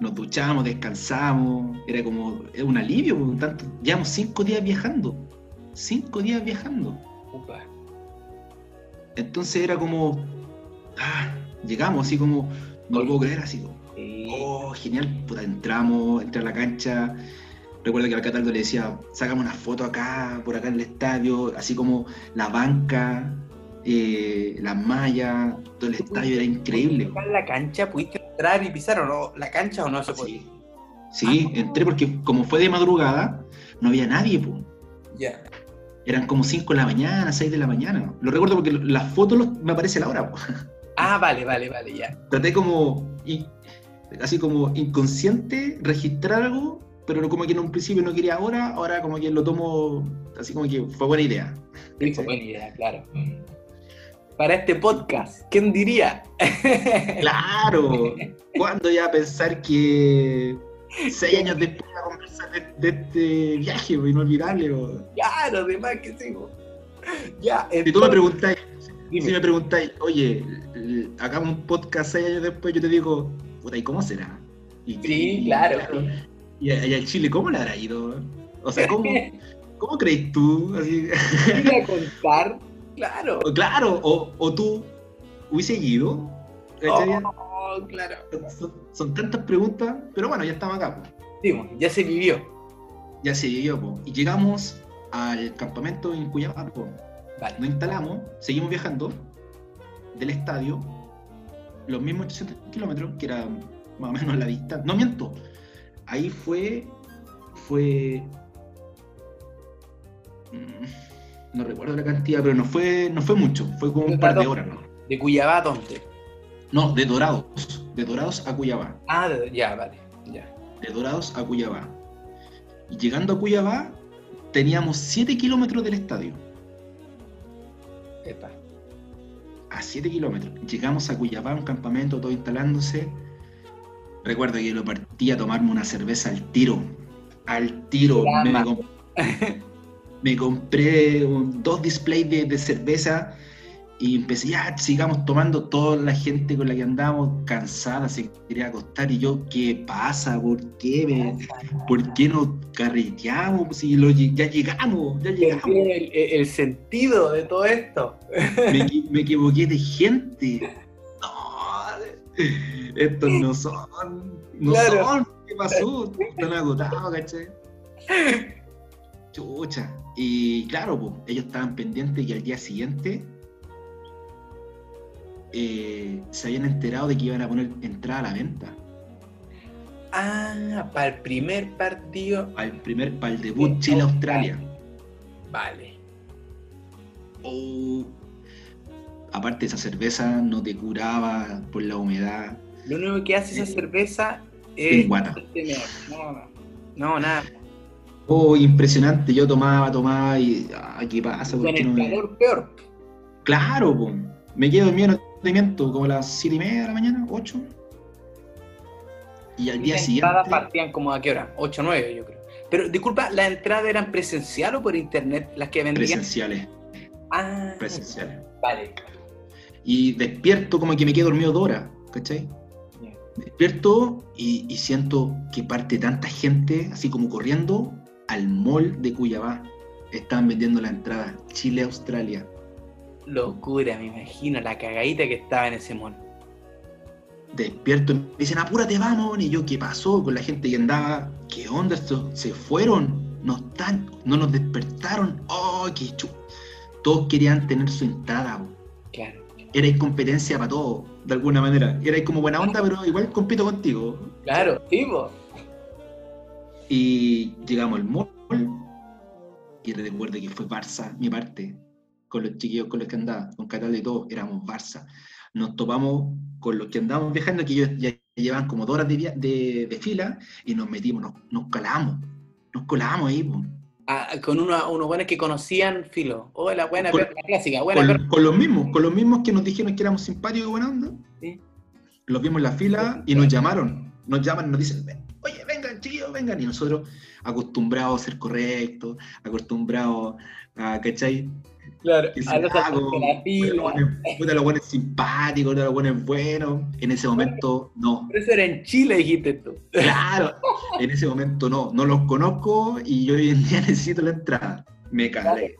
Nos duchamos, descansamos, era como, era un alivio, po, tanto, llevamos cinco días viajando. Cinco días viajando. Upa. Entonces era como, ah, llegamos así como, no lo puedo creer, así como, oh, genial, puta, entramos, entré a la cancha. Recuerdo que al Cataldo le decía, sacamos una foto acá, por acá en el estadio, así como la banca, eh, las mallas, todo el estadio era increíble. En la cancha pudiste entrar y pisar o no, la cancha o no se podía. Sí, sí, entré porque como fue de madrugada, no había nadie, po. Ya. Eran como 5 de la mañana, 6 de la mañana. Lo recuerdo porque las fotos los- me aparece la hora, po. (laughs) Ah, vale, vale, vale, ya. traté como, y- así como inconsciente, registrar algo, pero no como que en un principio no quería ahora, ahora como que lo tomo, así como que fue buena idea. Sí, fue buena idea, claro. Para este podcast. ¿Quién diría? (laughs) Claro. ¿Cuándo ya pensar que seis años después conversar de, de este viaje inolvidable? pues? Claro, de más que sí. Ya, Si tú me preguntáis, Dime. si me preguntáis, oye, hagamos un podcast seis años después, yo te digo, puta, ¿y cómo será? Y, Sí, y- claro. Y, al Chile, ¿cómo le habrá ido? O sea, ¿cómo, (laughs) cómo crees tú? Así, Ir a contar, claro. o claro, o, o tú hubiese ido. Oh, claro. Son, son tantas preguntas, pero bueno, ya estamos acá. po. Digo, ya se vivió. Ya se po. y llegamos al campamento en Cuyabá. po. Vale. Nos instalamos, seguimos viajando del estadio, los mismos 800 kilómetros, que era más o menos la distancia. No miento, ahí fue. fue. mm, No recuerdo la cantidad, pero no fue, no fue mucho, fue como un par de horas, ¿no? ¿De Cuyabá a dónde? No, de Dorados, de Dorados a Cuyabá. Ah, de- ya, vale. Ya. de Dorados a Cuyabá. Y llegando a Cuyabá, teníamos 7 kilómetros del estadio. Epa. A 7 kilómetros. Llegamos a Cuyabá, un campamento, todo instalándose. Recuerdo que lo partí a tomarme una cerveza al tiro. Al tiro. Me. (laughs) me compré un- dos displays de, de cerveza y empecé, ya, sigamos tomando. Toda la gente con la que andábamos cansada se quería acostar. Y yo, ¿qué pasa? ¿Por qué me, ¿Por qué no carreteamos? Si lo ya llegamos, ya llegamos. El, sentido de todo esto. Me, equi- me equivoqué de gente. No, estos no son. No Claro. son. ¿Qué pasó? Están agotados, ¿cachai? Chucha. Y claro, pues, ellos estaban pendientes que al día siguiente eh, se habían enterado de que iban a poner entrada a la venta. Ah, para el primer partido. Al primer, para el debut Chile-Australia. Vale. Oh. Aparte esa cerveza no te curaba por la humedad. Lo único que hace esa Sí. cerveza es. no. No, nada. Oh, impresionante. Yo tomaba, tomaba y. ah, ¿Qué pasa? ¿Por qué el no me- calor peor. Claro, po. me quedo dormido, no te miento, como a las 7 y media de la mañana, 8. Y al día Las siguiente. entradas partían como a qué hora? 8 o 9, yo creo. Pero disculpa, ¿las entradas eran presencial o por internet las que vendían? Presenciales, Ah, presenciales. vale. Y despierto como que me quedo dormido dos horas, ¿cachai? Despierto y, y siento que parte tanta gente, así como corriendo, al mall de Cuyabá. Estaban vendiendo la entrada Chile-Australia. Locura, me imagino, la cagadita que estaba en ese mall. Despierto me dicen, apúrate, vamos. Y yo, ¿qué pasó con la gente que andaba? ¿Qué onda? Estos se fueron, no están, no nos despertaron. ¡Oh, qué chu! Todos querían tener su entrada. Claro. Era incompetencia para todos, de alguna manera. Era como buena onda, pero igual compito contigo. Claro, tipo. Y llegamos al mall y recuerdo que fue Barça, mi parte, con los chiquillos con los que andaba, con Catal y todo, éramos Barça. Nos topamos con los que andábamos viajando, que ellos ya llevaban como dos horas de, de, de fila, y nos metimos, nos, nos colamos, nos colamos ahí, po. Ah, con uno- unos buenos que conocían Filo. Oh, la buena Con- perra clásica, buena con, perra. con los mismos, con los mismos que nos dijeron que éramos simpáticos y buena onda. Sí. Los vimos en la fila y nos llamaron. Nos llaman nos dicen, "Ven, oye, vengan, chiquillos, vengan. Y nosotros, acostumbrados a ser correctos, acostumbrados a, ¿cachai? Claro, Que a los puta, los buenos- simpáticos, los buenos buenos. En ese momento, no. Pero eso era en Chile, dijiste tú. Claro, en ese momento no. No los conozco y yo hoy en día (laughs) necesito la entrada. Me calé.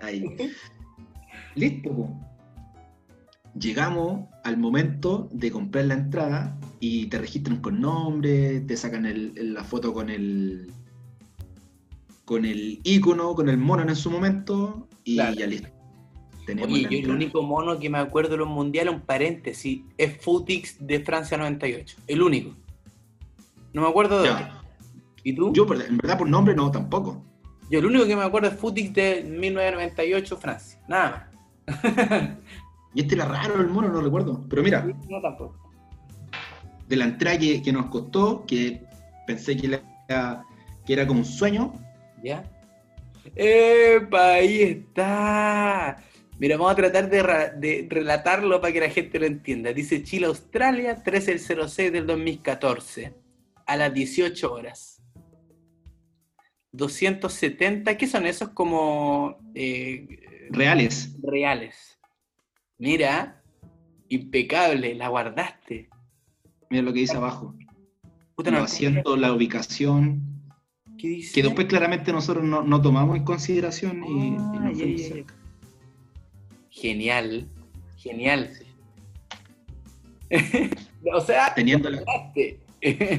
Ahí. (laughs) Listo, po. Llegamos al momento de comprar la entrada y te registran con nombre, te sacan el- el- la foto con el con el icono, con el mono en su momento y Claro. ya listo. Tenemos Oye, yo el único mono que me acuerdo de los mundiales, un paréntesis, es Futix de Francia 98. El único. No me acuerdo de Ya. otro. ¿Y tú? Yo, en verdad, por nombre no, tampoco. Yo el único que me acuerdo es Futix de 1998 Francia. Nada (laughs) Y este era raro el mono, no recuerdo. Pero mira. No tampoco. De la entrada que, que nos costó, que pensé que era, que era como un sueño, ¿Ya? ¡Epa! Ahí está. Mira, vamos a tratar de, de relatarlo para que la gente lo entienda. Dice Chile-Australia, 13 del 06 del 2014, a las 18 horas. 270, ¿qué son esos como eh, Reales. reales? Mira, impecable, la guardaste. Mira lo que dice abajo. Puta, no, la ubicación. ¿Qué dice? Que después claramente nosotros no, no tomamos en consideración y, y Ah, cerca. Genial, genial. (laughs) o sea, Teniendo la- guardaste.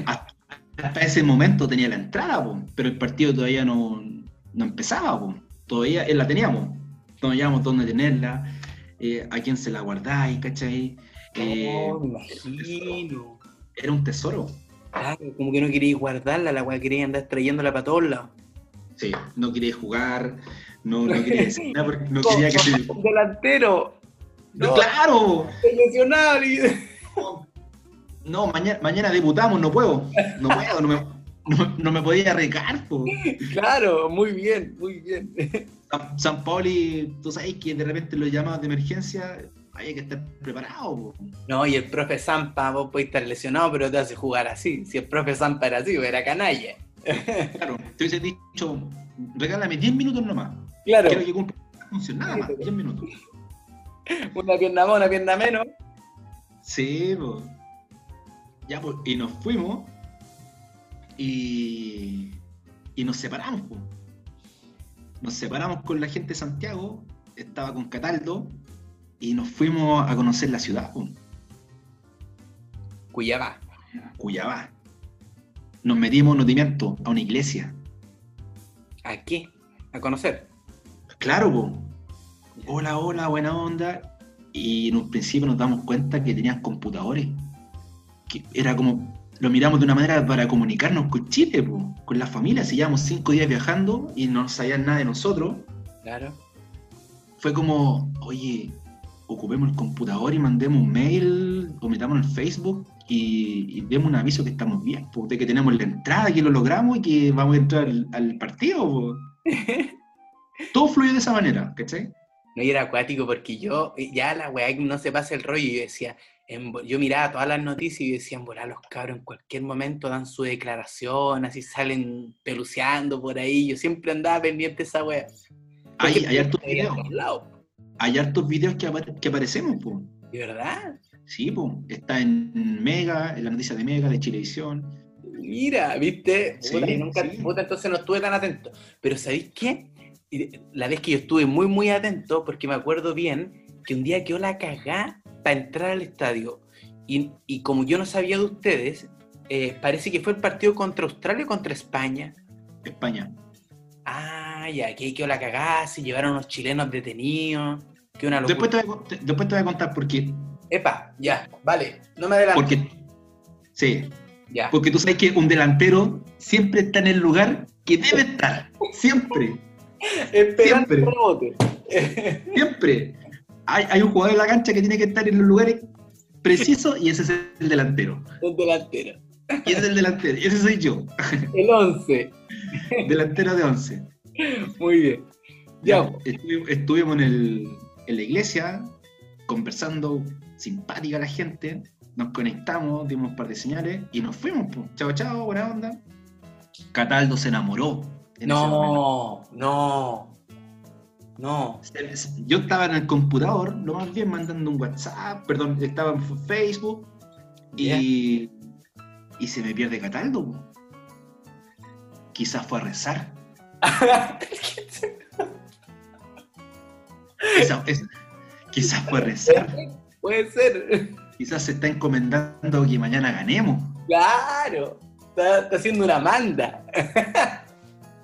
hasta, (laughs) hasta ese momento tenía la entrada, po, pero el partido todavía no, no empezaba. po. Todavía eh, la teníamos. No sabíamos dónde tenerla, eh, a quién se la guardáis, ¿cachai? Eh, Oh, me imagino. Era un tesoro. Claro, como que no queríais guardarla, la weá quería andar trayéndola para todos lados. Sí, no quería jugar, no, no quería decir nada porque no quería que (laughs) se. Un delantero. No, ¡Claro! lesionado. y- No, mañana, mañana debutamos, no puedo. No puedo, no me, no, no me podía po. Claro, muy bien, muy bien. San, San Pauli, tú sabes que de repente los llamados de emergencia hay que estar preparado. po. No, y el profe Zampa, vos podés estar lesionado, pero te hace jugar así. Si el profe Zampa era así, era canalla. (laughs) Claro, te hubiese dicho, regálame 10 minutos nomás. Claro, Quiero que cumpla la función, nada más, 10 minutos. (laughs) una pierna más, una pierna menos. Sí, pues. Ya, pues, y nos fuimos y, y nos separamos, pues. Nos separamos con la gente de Santiago, estaba con Cataldo y nos fuimos a conocer la ciudad, pues, Cuyabá. Cuyabá. Nos metimos, nos dimos a una iglesia. ¿A qué? A conocer. Claro, pues. Hola, hola, buena onda. Y en un principio nos damos cuenta que tenían computadores. Que era como, lo miramos de una manera para comunicarnos con Chile, po, con la familia. Si llevamos cinco días viajando y no sabían nada de nosotros, Claro. fue como, oye, ocupemos el computador y mandemos un mail o metamos en el Facebook y, y demos un aviso que estamos bien, po, de que tenemos la entrada, que lo logramos y que vamos a entrar al, al partido. (laughs) Todo fluyó de esa manera, ¿cachai? No, y era acuático porque yo, ya la weá no se pasa el rollo, y yo decía, en yo miraba todas las noticias y decían, volar los cabros en cualquier momento dan su declaración, así salen peluceando por ahí, yo siempre andaba pendiente de esa weá. Hay, Porque hay hartos videos. Hay hartos videos que, apare- que aparecemos, po. ¿De verdad? Sí, po. Está en Mega, en la noticia de Mega, de Chilevisión. Mira, ¿viste? Sí, Puta, nunca, sí. puta, entonces no estuve tan atento. Pero ¿sabéis qué? La vez que yo estuve muy, muy atento, porque me acuerdo bien que un día quedó la cagá para entrar al estadio. Y, y como yo no sabía de ustedes, eh, parece que fue el partido contra Australia o contra España. España. Ah, ya, que quedó la cagá, se llevaron unos chilenos detenidos. Que una locura. Después te, voy a, te- después te voy a contar por qué. Epa, ya, vale, no me adelanto. Porque, sí, Ya. porque tú sabes que un delantero siempre está en el lugar que debe estar. Siempre, (laughs) Esperando siempre. rebote. (laughs) siempre. Hay, hay un jugador en la cancha que tiene que estar en los lugares precisos y ese es el delantero. el delantero. Y ese es el delantero. Y ese soy yo, (laughs) El 11. delantero de 11. Muy bien. Ya, Estuvi- estuvimos en, el- en la iglesia conversando, simpática la gente, nos conectamos, dimos un par de señales y nos fuimos. po. Chao, chao, buena onda. Cataldo se enamoró. en. No, no, no. Yo estaba en el computador, lo más bien mandando un WhatsApp, perdón, estaba en Facebook y, y se me pierde Cataldo. po. Quizás fue a rezar. (laughs) Esa- esa- quizás fue rezar. Puede ser. Quizás se está encomendando que mañana ganemos. Claro. Está, está haciendo una manda.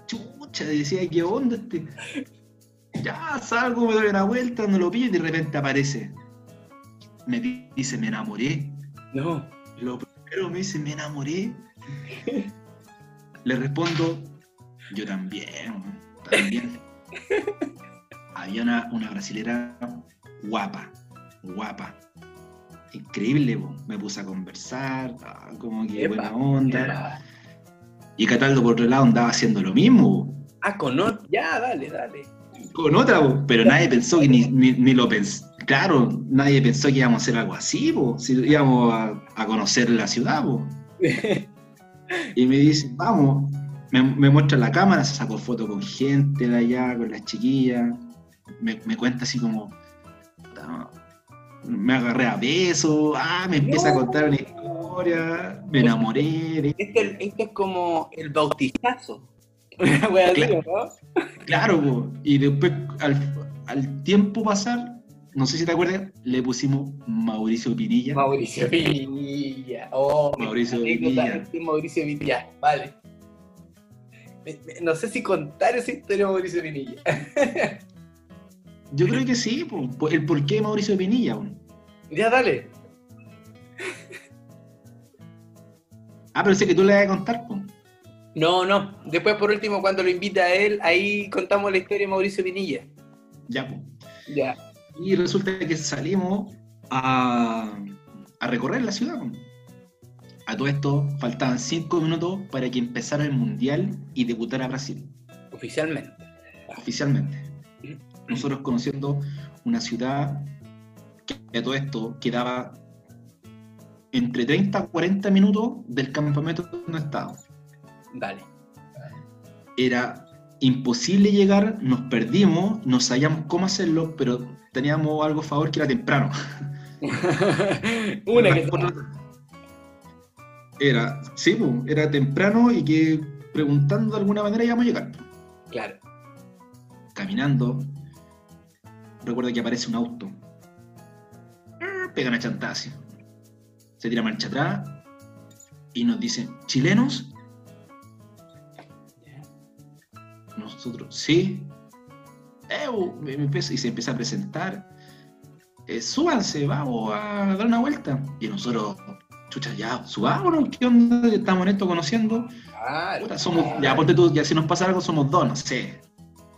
Chucha, decía, ¿qué onda este? Ya salgo, me doy una vuelta, no lo pillo y de repente aparece. Me di- dice, me enamoré. No. Lo primero me dice, me enamoré. Le respondo, yo también, también. Había una, una brasilera guapa, guapa. Increíble, po. me puse a conversar, ah, como que Epa, buena onda. Y Cataldo por otro lado andaba haciendo lo mismo. po. Ah, con otro. Ya, dale, dale. con otra, po. pero nadie pensó que ni, ni, ni lo pensó. Claro, nadie pensó que íbamos a hacer algo así. Si íbamos a, a conocer la ciudad. (laughs) Y me dice, vamos, me, me muestra la cámara, se sacó foto con gente de allá, con las chiquillas. Me, me cuenta así como, me agarré a besos, ah, me empieza a contar una historia, me enamoré. de- Este, este es como el bautizazo. (laughs) Claro. ¿no? Claro, po. y después al, al tiempo pasar, no sé si te acuerdas, le pusimos Mauricio Pinilla. Mauricio Pinilla. Oh, Mauricio Pinilla. Mauricio Pinilla. Vale. No sé si contar esa historia de Mauricio Pinilla. (laughs) Yo creo que sí, po. El por qué Mauricio Pinilla. po. Ya, dale. Ah, pero sé que tú le vas a contar, po. No, no. Después, por último, cuando lo invita a él, ahí contamos la historia de Mauricio Pinilla. Ya. Ya. Y resulta que salimos a, a recorrer la ciudad. po. A todo esto faltaban cinco minutos para que empezara el Mundial y debutara Brasil, Oficialmente. oficialmente. Nosotros conociendo una ciudad que todo esto quedaba entre 30 a 40 minutos del campamento donde estábamos. Dale. Era imposible llegar, nos perdimos, no sabíamos cómo hacerlo, pero teníamos algo a favor que era temprano. (laughs) Una que Era, sí, po, era temprano y que preguntando de alguna manera íbamos a llegar. Claro. Caminando, recuerdo que aparece un auto. Ah, Pega una chantada así. Se tira marcha atrás y nos dice, ¿chilenos? Nosotros, sí. Eh, me- y se empieza a presentar. Eh, súbanse, vamos a dar una vuelta. Y nosotros, chucha, ya, subámonos, ¿qué onda? Estamos en esto conociendo. Claro. Puta, somos, ya ponte tú, ya si nos pasa algo, somos dos, no sé.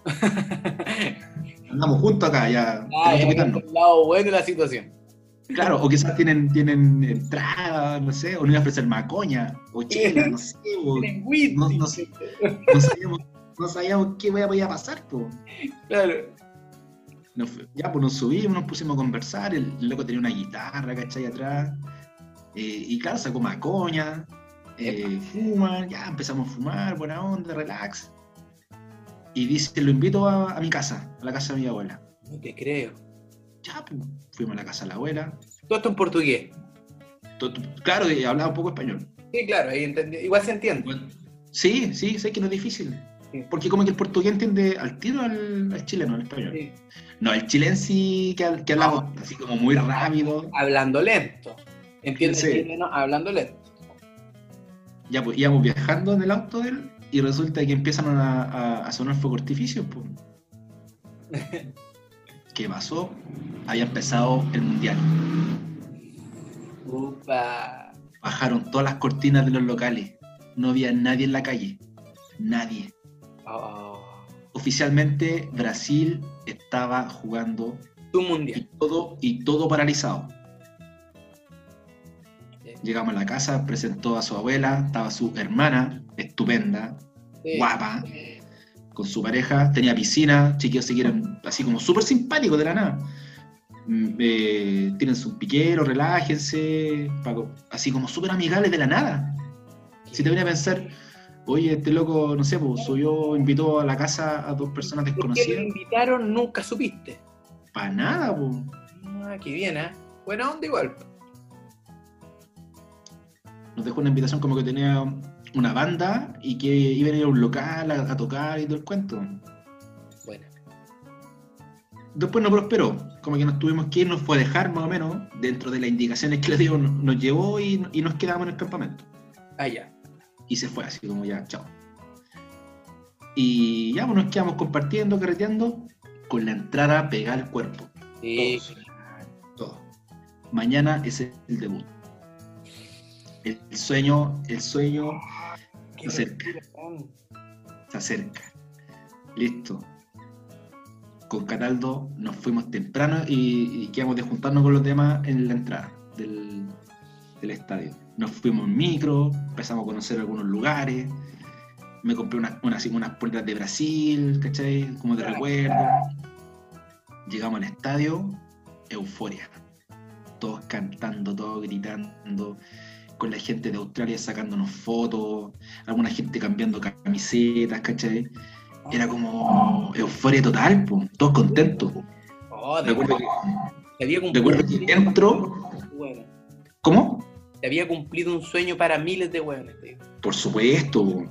(laughs) Andamos juntos acá, ya. Ah, ya el lado bueno de la situación. Claro, o quizás tienen, tienen entrada, no sé, o no iban a ofrecer macoña, o chela, no sé, o (laughs) no, no sé, no sabíamos, no sabíamos qué podía pasar, pues. Claro. Nos ya, pues nos subimos, nos pusimos a conversar, el loco tenía una guitarra, ¿cachai? Atrás, eh, y claro, sacó macoña, eh, fuman, ya empezamos a fumar, buena onda, relax. Y dice, lo invito a, a mi casa, a la casa de mi abuela. No te creo. Ya, pues, fuimos a la casa de la abuela. Todo esto en portugués. To- to- Claro, y hablaba un poco español. Sí, claro, ahí entendí. Igual se entiende. Bueno, sí, sí, sé que no es difícil. Sí. Porque como que el portugués entiende al tiro al, al chileno, al español. Sí. No, el chileno sí que, que hablamos así como muy rápido. Hablando lento. Entiende Sí. el chileno hablando lento. Ya pues íbamos viajando en el auto de él y resulta que empiezan a, a- a sonar fuego artificios. (laughs) Pues. ¿Qué pasó? Había empezado el mundial. Upa. Bajaron todas las cortinas de los locales. No había nadie en la calle. Nadie. Oh. Oficialmente Brasil estaba jugando Tu y mundial. todo, y todo paralizado. Llegamos a la casa, presentó a su abuela, estaba su hermana, estupenda, Sí. guapa, con su pareja, tenía piscina, chiquillos se quieren así como súper simpáticos de la nada. Mm, eh, tienen su piquero, relájense, pa- así como súper amigables de la nada. Si te venía a pensar, oye, este loco, no sé, pues subió, invitó a la casa a dos personas ¿Por qué lo desconocidas, invitaron? Nunca supiste. para nada, pues. Ah, qué bien, ¿eh? Buena onda igual. Nos dejó una invitación como que tenía una banda y que iban a ir a un local a, a tocar y todo el cuento. Buena. Después no prosperó, como que nos tuvimos que ir, nos fue a dejar más o menos, dentro de las indicaciones que le dio, nos, nos llevó y, y nos quedamos en el campamento. Ah, ya. Y se fue así como ya, chao. Y ya pues, nos quedamos compartiendo, carreteando, con la entrada pegada al cuerpo. Sí. Todo. Mañana es el debut. El sueño, el sueño se acerca. se acerca. Listo. Con Cataldo nos fuimos temprano y, y quedamos de juntarnos con los demás en la entrada del, del estadio. Nos fuimos en micro, empezamos a conocer algunos lugares me compré unas unas unas puertas de Brasil, ¿cachai? Como de recuerdo. Llegamos al estadio, euforia. Todos cantando, todos gritando, con la gente de Australia sacándonos fotos, alguna gente cambiando camisetas, ¿cachai? Era como euforia total, po, todos contentos. Oh, de Recuerdo que, había cumplido recuerdo que entro. Bueno, ¿Cómo? te había cumplido un sueño para miles de hueones. Por supuesto.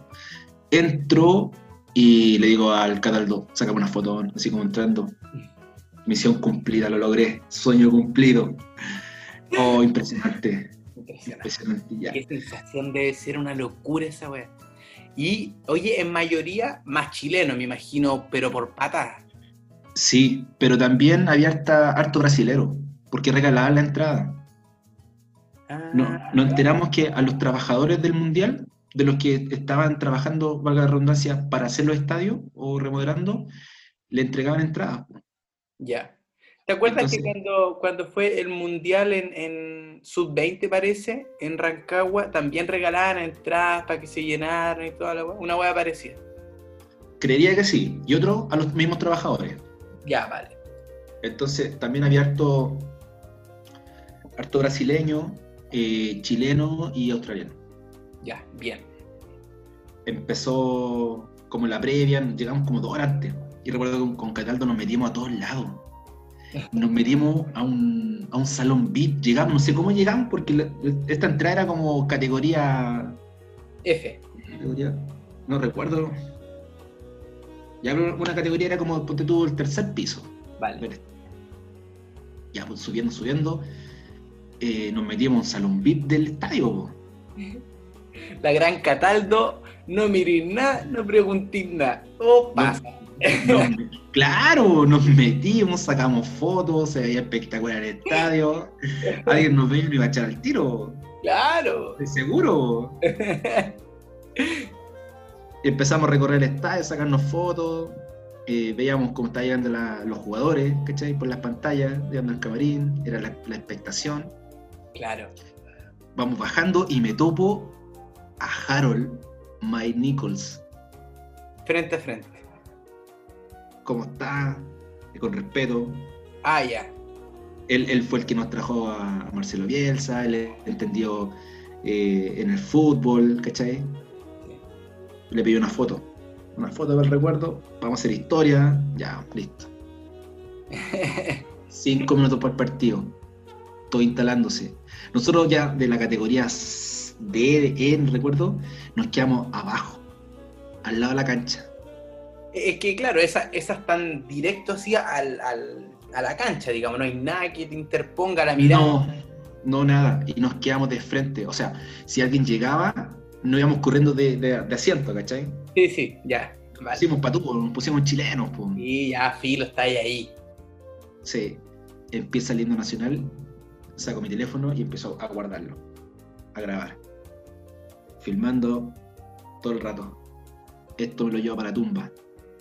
Entro y le digo al Cataldo, sácame una foto, así como entrando. Misión cumplida, lo logré. Sueño cumplido. Oh, impresionante. Impresionante. Impresionante, ya. Qué sensación debe ser una locura esa weá. Y, oye, en mayoría más chileno, me imagino, pero por patas. Sí, pero también había harta, harto brasilero, porque regalaban la entrada. Ah, No, nos enteramos que a los trabajadores del Mundial, de los que estaban trabajando, valga la redundancia, para hacer los estadios o remodelando, le entregaban entradas. Ya. ¿Te acuerdas que cuando, cuando fue el mundial en, en Sub-20, parece, en Rancagua, también regalaban entradas para que se llenaran y toda la weá? Una weá parecida. Creería que sí. Y otro a los mismos trabajadores. Ya, vale. Entonces también había harto, harto brasileño, eh, chileno y australiano. Ya, bien. Empezó como la previa, llegamos como dos horas antes. Y recuerdo que con, con Cataldo nos metimos a todos lados. Nos metimos a un, a un salón VIP. Llegamos, no sé cómo llegamos, porque la- esta entrada era como categoría F. categoría, no recuerdo. Ya una categoría era como, ponte tú, el tercer piso. Vale. Ya, pues subiendo, subiendo, eh, nos metimos a un salón VIP del estadio. po. La gran Cataldo, no mirís nada, no preguntís nada. Oh, pasa. Nos- claro, nos metimos, sacamos fotos, se veía espectacular el estadio. Alguien nos veía y iba a echar al tiro, Claro. estoy seguro. (laughs) Empezamos a recorrer el estadio, sacarnos fotos. eh, veíamos cómo estaban llegando la- los jugadores, ¿cachai? Por las pantallas, llegando al camarín, era la, la expectación. claro. Vamos bajando y me topo a Harold Mike Nichols. Frente a frente. ¿Cómo está? Con respeto. Ah, ya. Él, él fue el que nos trajo a Marcelo Bielsa, él entendió eh, en el fútbol, ¿cachai? Le pidió una foto. Una foto para el recuerdo. Vamos a hacer historia. Ya, listo. (laughs) Cinco minutos por partido. Todo instalándose. Nosotros ya de la categoría D, E, no recuerdo, nos quedamos abajo, al lado de la cancha. Es que, claro, esas esas están directo así al, al- a la cancha, digamos. No hay nada que te interponga la mirada. No, no nada. Y nos quedamos de frente. O sea, si alguien llegaba, no íbamos corriendo de, de- de asiento, ¿cachai? Sí, sí, ya. Vale. Pusimos patúos, nos pusimos chilenos. po. Y ya, filo, está ahí. ahí. Sí. Empieza el himno nacional, saco mi teléfono y empiezo a guardarlo, a grabar. Filmando todo el rato. Esto me lo llevo para la tumba.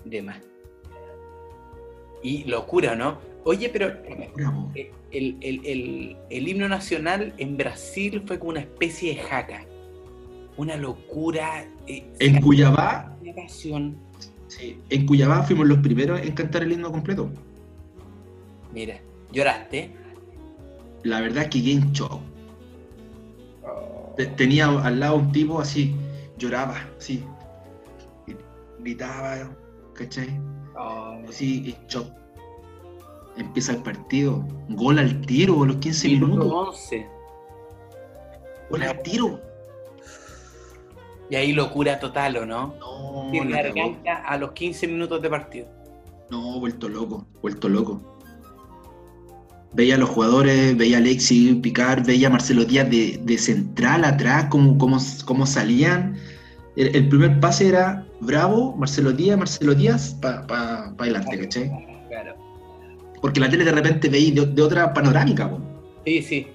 De más. Y locura, ¿no? Oye, pero eh, el, el- el- el himno nacional en Brasil fue como una especie de jaca. Una locura. eh, En Cuyabá, sí, en Cuyabá fuimos los primeros en cantar el himno completo. Mira, lloraste. La verdad es que quedé en shock. Oh. Te- Tenía al lado un tipo así, lloraba, así. Gritaba, ¿cachai? Oh. Así, shock. Empieza el partido. Gol al tiro a los 15 Minuto minutos. 11. Gol al tiro. Y ahí locura total, ¿o no? No, la cagó. garganta a los 15 minutos de partido. No, vuelto loco, vuelto loco. Veía a los jugadores, veía a Alexis Picar, veía a Marcelo Díaz de, de central atrás, cómo, cómo, cómo salían. El, el primer pase era Bravo, Marcelo Díaz, Marcelo Díaz, para pa, pa adelante, ¿cachai? Claro. Porque la tele de repente veía de, de otra panorámica, po. Sí, sí.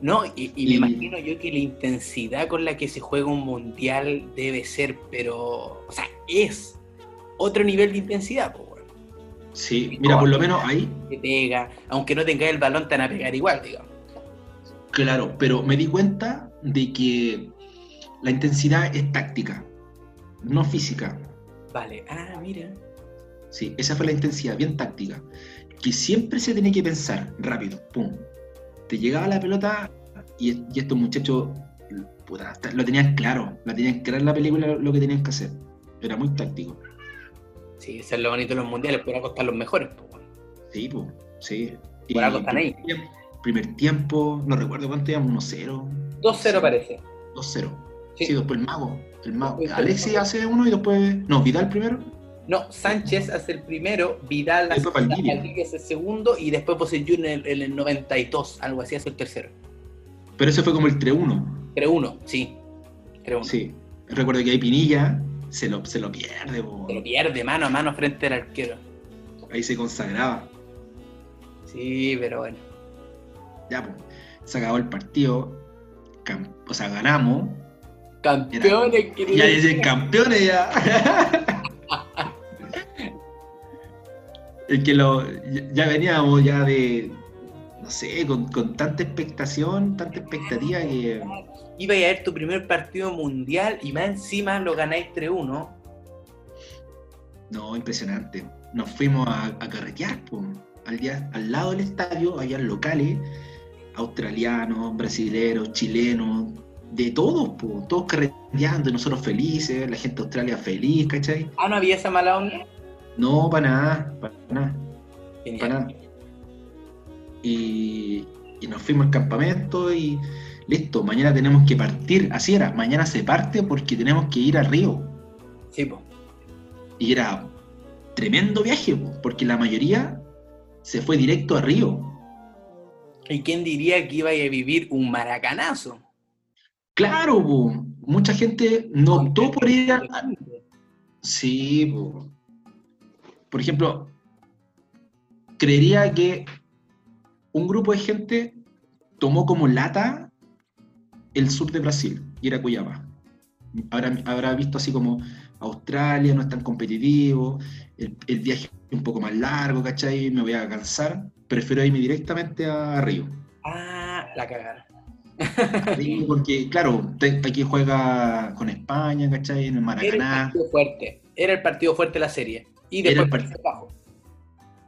No, y, y me imagino yo que la intensidad con la que se juega un mundial debe ser, pero. O sea, es otro nivel de intensidad, po. Sí, mira, por lo menos ahí, pega, aunque no tengas el balón, te van a pegar igual, digamos. claro, pero me di cuenta de que la intensidad es táctica. No física. Vale, ah, mira. Sí, esa fue la intensidad, bien táctica. Que siempre se tenía que pensar rápido, pum. Te llegaba la pelota y, y estos muchachos puta, lo tenían claro, la tenían clara en la película lo que tenían que hacer. Era muy táctico. Sí, eso es lo bonito de los mundiales, por algo están los mejores. Pues, bueno. Sí, pues, sí. Por algo están ahí. Tiempo, primer tiempo, no recuerdo cuánto íbamos, 1-0. 2-0 parece. 2-0. Sí. sí. después el mago. El mago. Alexis hace uno y después. No, Vidal primero. No, Sánchez hace el primero, Vidal hace el segundo y después Poseyú en el, en el 92, algo así, hace el tercero. Pero ese fue como el 3-1. 3-1, sí. 3-1. Sí. Recuerdo que ahí Pinilla se lo, se lo pierde. Se lo pierde mano a mano frente al arquero. Ahí se consagraba. Sí, pero bueno. Ya, pues. Se acabó el partido. o sea, ganamos. Campeones, Era, Ya dicen campeones ya. es que lo, ya veníamos ya de, no sé, con, con, tanta expectación, tanta expectativa que... Iba a ver tu primer partido mundial y más encima lo ganáis 3-1. No, impresionante. Nos fuimos a, a carretear, Al, día, al lado del estadio había locales australianos, brasileños, chilenos, de todos, po, todos carreteando, nosotros felices, la gente de Australia feliz, ¿cachai? Ah, ¿no había esa mala onda? No, para nada, para nada. Para nada y, nos fuimos al campamento y listo, mañana tenemos que partir. Así era, mañana se parte porque tenemos que ir a Río. Sí, po. Y era tremendo viaje, porque la mayoría se fue directo a Río. ¿Y quién diría que iba a vivir un maracanazo? Claro, mucha gente no optó por ir a... Sí, por ejemplo, creería que un grupo de gente tomó como lata el sur de Brasil, y era Cuyaba. Habrá, habrá visto así como Australia no es tan competitivo, el, viaje es un poco más largo, ¿cachai? Me voy a cansar, prefiero irme directamente a, Río. Ah, la cagada. (laughs) porque, claro, aquí juega con España, ¿cachai? En el Maracaná. Era el partido fuerte, era el partido fuerte de la serie. Y después el partido bajo.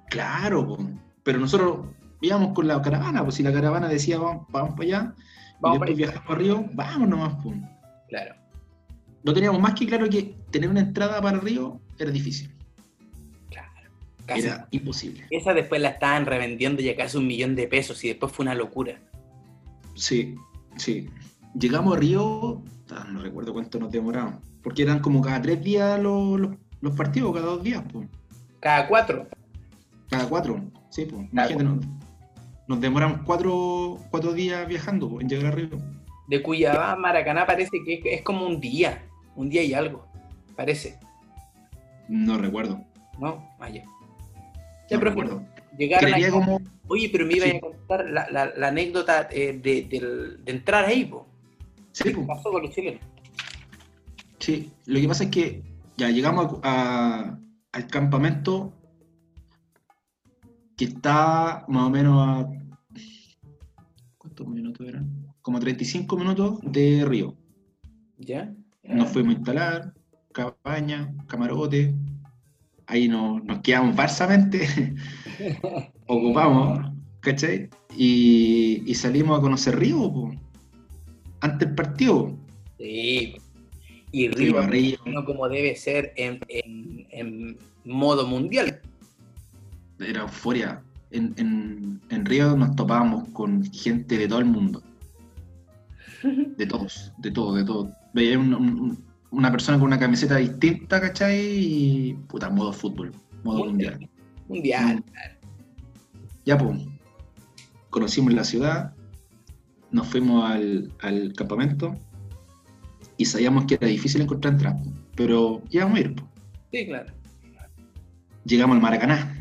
Claro, pero nosotros íbamos con la caravana, pues si la caravana decía vamos, vamos para allá, vamos y después viajamos a Río, vamos nomás, pues. Claro. No teníamos más que claro que tener una entrada para Río era difícil. Claro. era imposible. Esa después la estaban revendiendo ya casi un millón de pesos y después fue una locura. Sí, sí. Llegamos a Río, no recuerdo cuánto nos demoramos, porque eran como cada tres días los, los, partidos, cada dos días. Pues. Cada cuatro. Cada cuatro, sí, pues. Imagínate, nos demoramos cuatro, cuatro días viajando en llegar a Río. De Cuyabá a Maracaná parece que es como un día, un día y algo, parece. No recuerdo. No, vaya. Ya, no recuerdo. Llegaron como... Oye, pero me iba a contar la, anécdota eh, de, entrar ahí, po. Sí, ¿Qué pasó con los chilenos? Sí, lo que pasa es que ya llegamos al campamento que está más o menos a. ¿Cuántos minutos eran? Como 35 minutos de Río. ¿Ya? Nos fuimos a instalar, cabaña, camarote. Ahí nos, nos quedamos farsamente. (laughs) Ocupamos, ¿cachai? Y, salimos a conocer Río, antes del partido. Sí. Y Río, Río. No como debe ser en, en modo mundial era euforia. En, en, en, Río nos topábamos con gente de todo el mundo. (laughs) De todos, de todo, de todo. Veía una persona con una camiseta distinta, ¿cachai? Y puta, modo fútbol, modo mundial. Mundial. Mm. Ya, pues. Conocimos la ciudad, nos fuimos al, al campamento y sabíamos que era difícil encontrar entradas, pero íbamos a ir. Sí, claro. Llegamos al Maracaná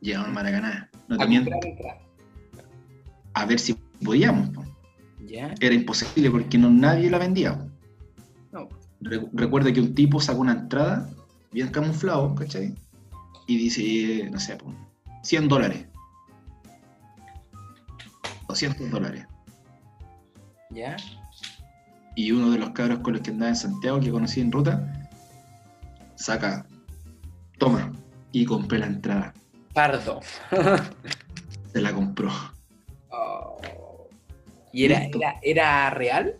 llegamos al Maracaná. No a, ver si podíamos. Era imposible porque no, nadie la vendía. recuerda que un tipo sacó una entrada bien camuflado, ¿cachai? Y dice, no sé, 100 dólares. 200 dólares. ¿Ya? Y uno de los cabros con los que andaba en Santiago, que conocí en ruta, saca, toma, y compré la entrada. Pardo. (laughs) Se la compró. Oh. ¿Y era, era, era real?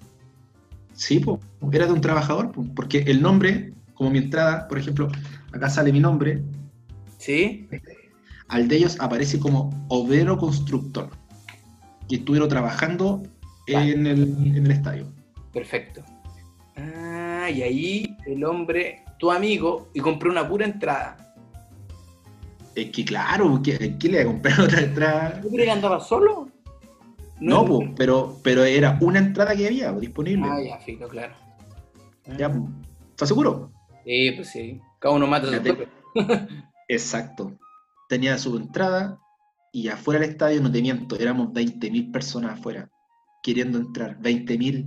Sí, po, era de un trabajador, po, porque el nombre, como mi entrada, por ejemplo, acá sale mi nombre, Sí. al de ellos aparece como obrero constructor, que estuvieron trabajando Vale. en, el, en el estadio. Perfecto. Ah, y ahí el hombre, tu amigo, y compró una pura entrada. Es que claro, ¿qué, qué le iba a comprar (laughs) otra entrada? ¿Tú crees que andaba solo? No, po, pero, pero era una entrada que había disponible. Ah, ya, fijo, claro. Ya. ¿Estás seguro? Sí, pues sí. Cada uno mata su propio. (laughs) Exacto. Tenía su entrada y afuera del estadio, no te miento, éramos 20.000 personas afuera queriendo entrar. 20.000.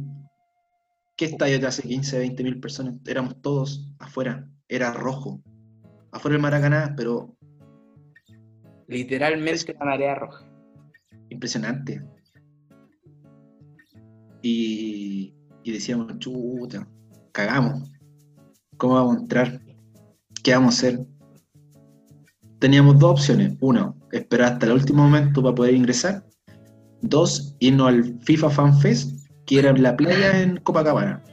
¿Qué estadio te hace 15, 20.000 personas? Éramos todos afuera. Era rojo. Afuera del Maracaná, pero Literalmente la marea roja. impresionante. Y, y decíamos, chuta, cagamos. ¿Cómo vamos a entrar? ¿Qué vamos a hacer? Teníamos dos opciones. Uno, esperar hasta el último momento para poder ingresar. Dos, irnos al FIFA Fan Fest, que era en la playa en Copacabana.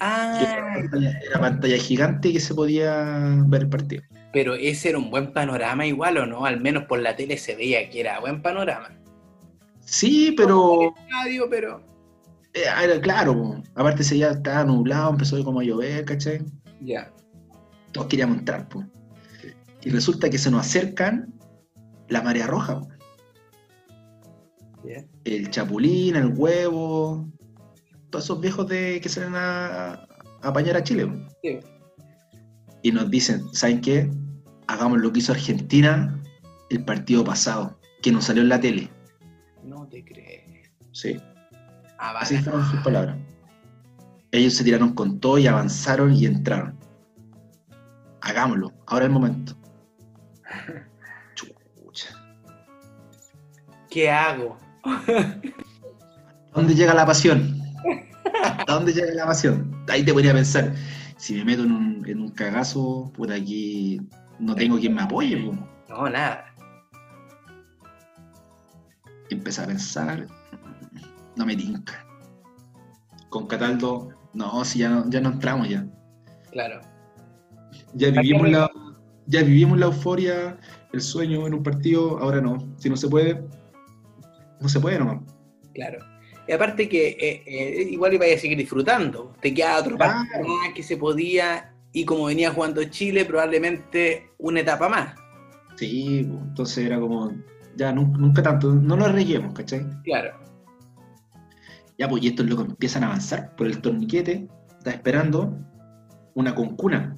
Ah, era, pantalla, era pantalla gigante que se podía ver el partido. pero ese era un buen panorama igual, ¿o no? Al menos por la tele se veía que era buen panorama. Sí, pero Estadio, pero... eh, era claro, aparte ese día estaba nublado, empezó como a llover, ¿cachai? Ya. todos queríamos entrar, po. Y resulta que se nos acercan la marea roja, el chapulín, el huevo, todos esos viejos de que salen a, a apañar a Chile. Sí. Y nos dicen, ¿saben qué? Hagamos lo que hizo Argentina el partido pasado, que nos salió en la tele. No te crees. Sí, Ah, así fueron sus palabras. Ellos se tiraron con todo y avanzaron y entraron. Hagámoslo, ahora es el momento. (laughs) Chucha. ¿Qué hago? ¿Dónde llega la pasión? ¿Hasta dónde llega la pasión? Ahí te ponía a pensar, si me meto en un, en un cagazo, puta aquí no tengo quien me apoye. po. No, nada. Empecé a pensar, no me tinca. Con Cataldo, no, si ya no, ya no entramos ya. Claro. Ya vivimos la, ya vivimos la euforia, el sueño en un partido, ahora no. Si no se puede, no se puede nomás. Claro. Y aparte que eh, eh, igual iba a seguir disfrutando. Te queda otro Claro. partido más que se podía. Y como venía jugando Chile, probablemente una etapa más. Sí, entonces era como, ya nunca, nunca tanto, no lo arriesguemos, ¿cachai? Claro. Ya, pues, y estos locos empiezan a avanzar por el torniquete, está esperando una concuna.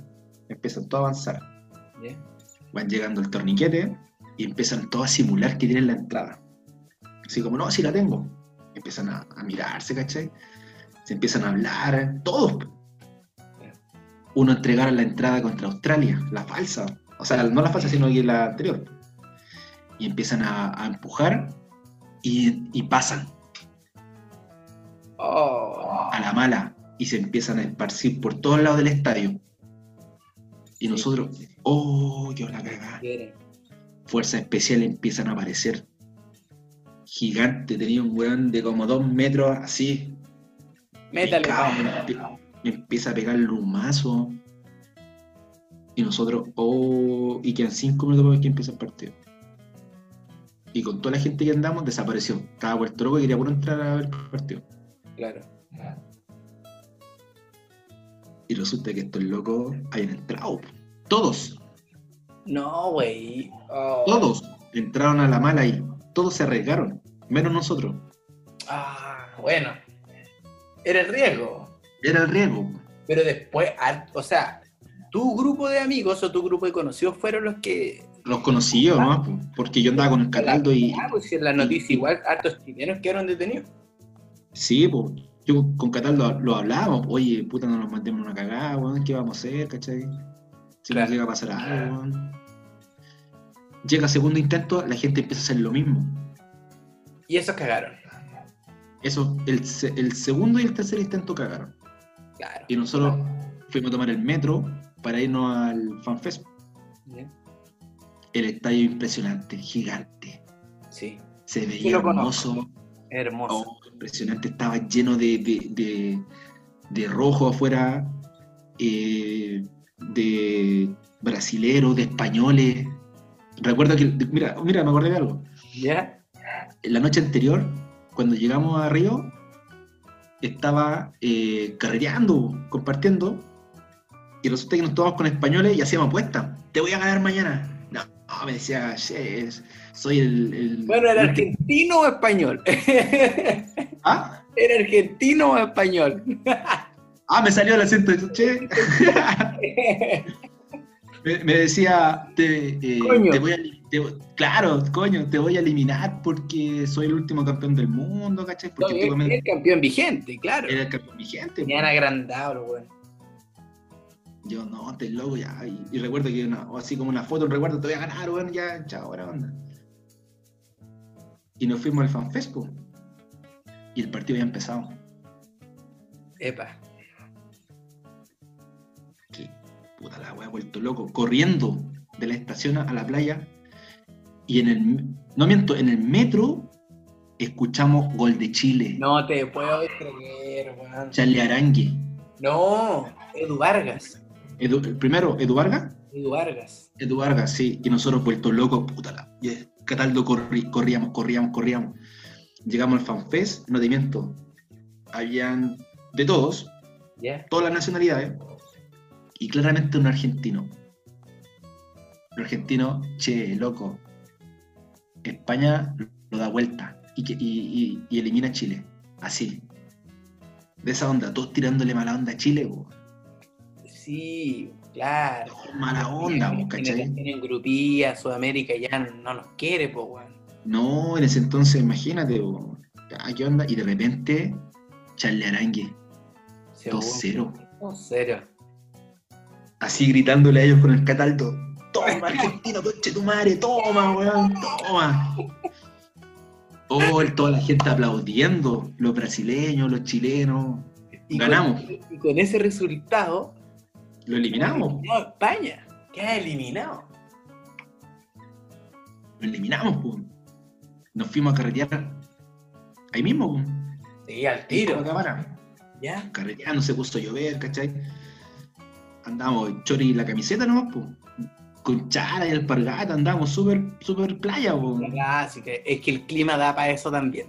Empiezan todos a avanzar. Van llegando al torniquete y empiezan todos a simular que tienen la entrada. Así como, no, sí la tengo. Empiezan a, a mirarse, ¿cachai? Se empiezan a hablar, todos. Uno entregaron la entrada contra Australia, la falsa. O sea, no la falsa, sino que la anterior. Y empiezan a, a empujar y, y pasan Oh. a la mala y se empiezan a esparcir por todos lados del estadio. Y nosotros, oh, yo la cagada. Quiere. Fuerzas especiales empiezan a aparecer. Gigante, tenía un weón de como dos metros así. Métale. Me me, empieza a pegar un mazo. Y nosotros, oh, y quedan cinco minutos para que empiece el partido. Y con toda la gente que andamos, desapareció. Estaba vuelto loco y quería puro entrar a ver el partido. Claro. Y resulta que estos locos hayan entrado. Todos, No, güey. Oh. todos entraron a la mala y todos se arriesgaron, menos nosotros. Ah, bueno. Era el riesgo. Era el riesgo. Pero después, o sea, tu grupo de amigos o tu grupo de conocidos fueron los que. Los conocí yo, ¿no? Porque yo andaba con el Cataldo y. Ah, pues en la noticia igual hartos chilenos quedaron detenidos. Sí, pues. Yo con Cataldo lo hablábamos. Oye, puta, no nos mandemos una cagada, weón. ¿Qué vamos a hacer, cachai? Si Claro. nos llega a pasar algo, weón. Llega segundo intento, la gente empieza a hacer lo mismo. Y esos cagaron. Eso, el, se- el segundo y el tercer intento cagaron. Claro. Y nosotros fuimos a tomar el metro para irnos al FanFest. Ya. El estadio impresionante, gigante. Sí, Se veía hermoso. hermoso. Oh, impresionante, estaba lleno de, de, de- de rojo afuera, eh, de brasileros, de españoles. Recuerdo que, mira, mira, me acordé de algo. ¿Ya? La noche anterior, cuando llegamos a Río, estaba eh, carreteando, compartiendo, y resulta que nos tomamos con españoles y hacíamos apuestas. Te voy a ganar mañana. No, me decía, "Che, soy el... el- Bueno, ¿era argentino o español? (laughs) ¿Ah? ¿Era argentino o español? (laughs) Ah, me salió el acento, che. (laughs) me, me decía, te, eh, Coño. te voy a, te claro, coño, te voy a eliminar porque soy el último campeón del mundo, ¿cachai? Porque No, tú es el campeón vigente, claro. era el campeón vigente. Me han agrandado, weón. Yo, no, estás loco ya. Y, y recuerdo que una, o así como una foto, un recuerdo, te voy a ganar, bueno, ya, chao, buena onda. Y nos fuimos al FanFest, po. Y el partido ya empezado. Epa. que puta la wea, vuelto loco, corriendo de la estación a la playa. Y en el, no miento, en el metro escuchamos Gol de Chile, No te puedo creer, weón. Charlie Arangue. No, Edu Vargas. Edu- primero, Edu Vargas. Edu Vargas. Edu Vargas, sí. Y nosotros vuelto locos, puta la. y es- Cataldo corri- corríamos, corríamos, corríamos. Llegamos al FanFest, no te miento. Habían de todos, todas las nacionalidades, y claramente un argentino. Un argentino, che, loco. España lo da vuelta y, que- y- y- y elimina a Chile. Así. De esa onda, todos tirándole mala onda a Chile, po. Sí, claro. Mala onda, po, Tienen, ¿cachai? tienen grupía, Sudamérica ya no nos quiere, pues, weón. No, en ese entonces, imagínate, po. Ah, ¿qué onda? Y de repente, Charlie Arangue, Según- 2-0. 2-0. así gritándole a ellos con el cataldo. Toma, argentino, coche tu madre, toma, weón, toma. Oh, toda la gente aplaudiendo, los brasileños, los chilenos. Y Ganamos. Con, y con ese resultado, Lo eliminamos, a España. Queda eliminado. lo eliminamos, po. Nos fuimos a carretear ahí mismo, po. Sí, al tiro. cámara. ¿Ya? Carreteando, se puso a llover, ¿cachai? Andamos chori y la camiseta nomás, po. Con chara y alpargata, andamos súper, súper playa, po. Clásica. Es que el clima da para eso también.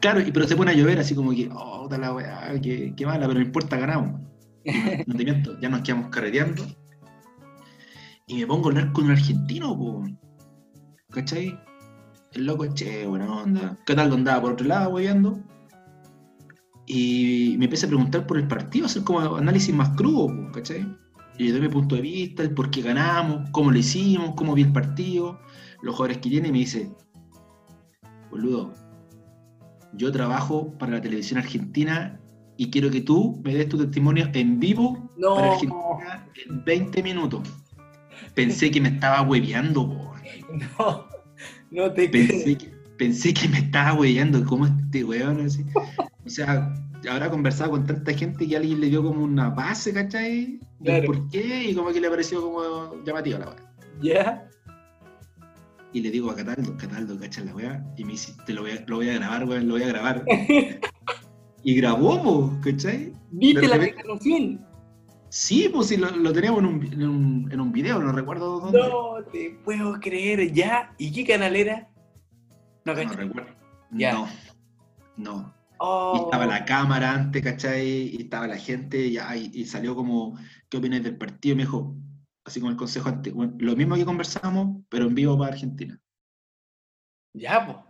Claro, y, pero se pone a llover así como que, oh, la weá, qué, qué mala, pero no importa, ganamos. (laughs) No, te miento, ya nos quedamos carreteando. Y me pongo a hablar con un argentino, po. ¿Cachai? El loco, che, buena onda. ¿Qué tal andaba por otro lado, weyando? Y me empieza a preguntar por el partido, hacer como análisis más crudo, po, ¿cachai? Y yo doy mi punto de vista, el por qué ganamos, cómo lo hicimos, cómo vi el partido, los jugadores que tiene, y me dice, boludo, yo trabajo para la televisión argentina y quiero que tú me des tu testimonio en vivo No. para Argentina en 20 minutos. Pensé que me estaba hueveando. No, no te pensé que, pensé que me estaba hueveando, como este weón así. O sea, habrá conversado con tanta gente que alguien le dio como una base, ¿cachai? Claro. por qué y como que le pareció como llamativa la weá. ¿Ya? Y le digo a Cataldo, Cataldo, cacha la weá. Y me dice, te lo voy a, lo voy a grabar, weón, lo voy a grabar. (laughs) y grabó, po, ¿cachai? ¿Viste la declaración? Sí, pues sí, lo, lo teníamos en un, en, un, en un video, no recuerdo dónde. No te puedo creer. ¿Ya? ¿Y qué canal era? No, No, recuerdo. Ya. No, no. Y Oh, estaba la cámara antes, ¿cachai? Y estaba la gente, ya, y, y salió como, ¿qué opinas del partido? Y me dijo, así como el consejo antes, bueno, lo mismo que conversamos, pero en vivo para Argentina. Ya, po.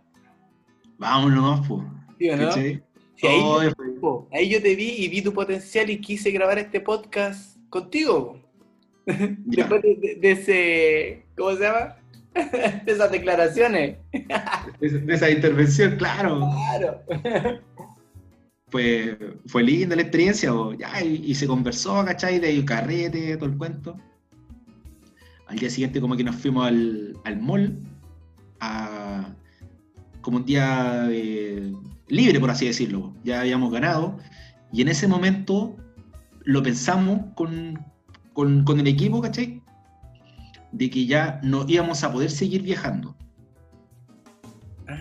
Vámonos pues. ¿Sí no? Ahí, Oh, yo, po, ahí yo te vi y vi tu potencial y quise grabar este podcast contigo. (laughs) Después de, de- de ese. ¿Cómo se llama? (laughs) de esas declaraciones. (laughs) de, de esa intervención, claro. Claro. Fue, fue linda la experiencia, po, ya, y, y se conversó, ¿cachai? De ahí carrete, todo el cuento. Al día siguiente como que nos fuimos al, al mall, a, como un día eh, libre, por así decirlo. Ya habíamos ganado. Y en ese momento lo pensamos con, con, con el equipo, ¿cachai? De que ya no íbamos a poder seguir viajando. Ah.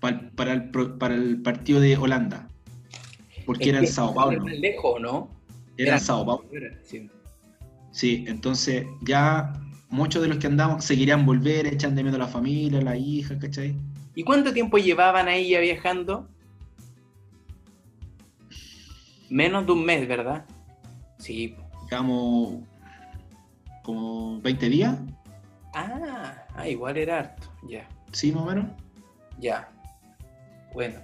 Para, para el, para el partido de Holanda. Porque era en Sao Paulo. Era lejos, ¿no? Era en Sao Paulo. Sí. Sí, entonces ya muchos de los que andamos seguirían volver, echan de menos a la familia, a la hija, ¿cachai? ¿Y cuánto tiempo llevaban ahí ya viajando? Menos de un mes, ¿verdad? Sí. Llevamos como 20 días, Ah, ah, igual era harto. Ya, sí, más o menos. ya. Bueno.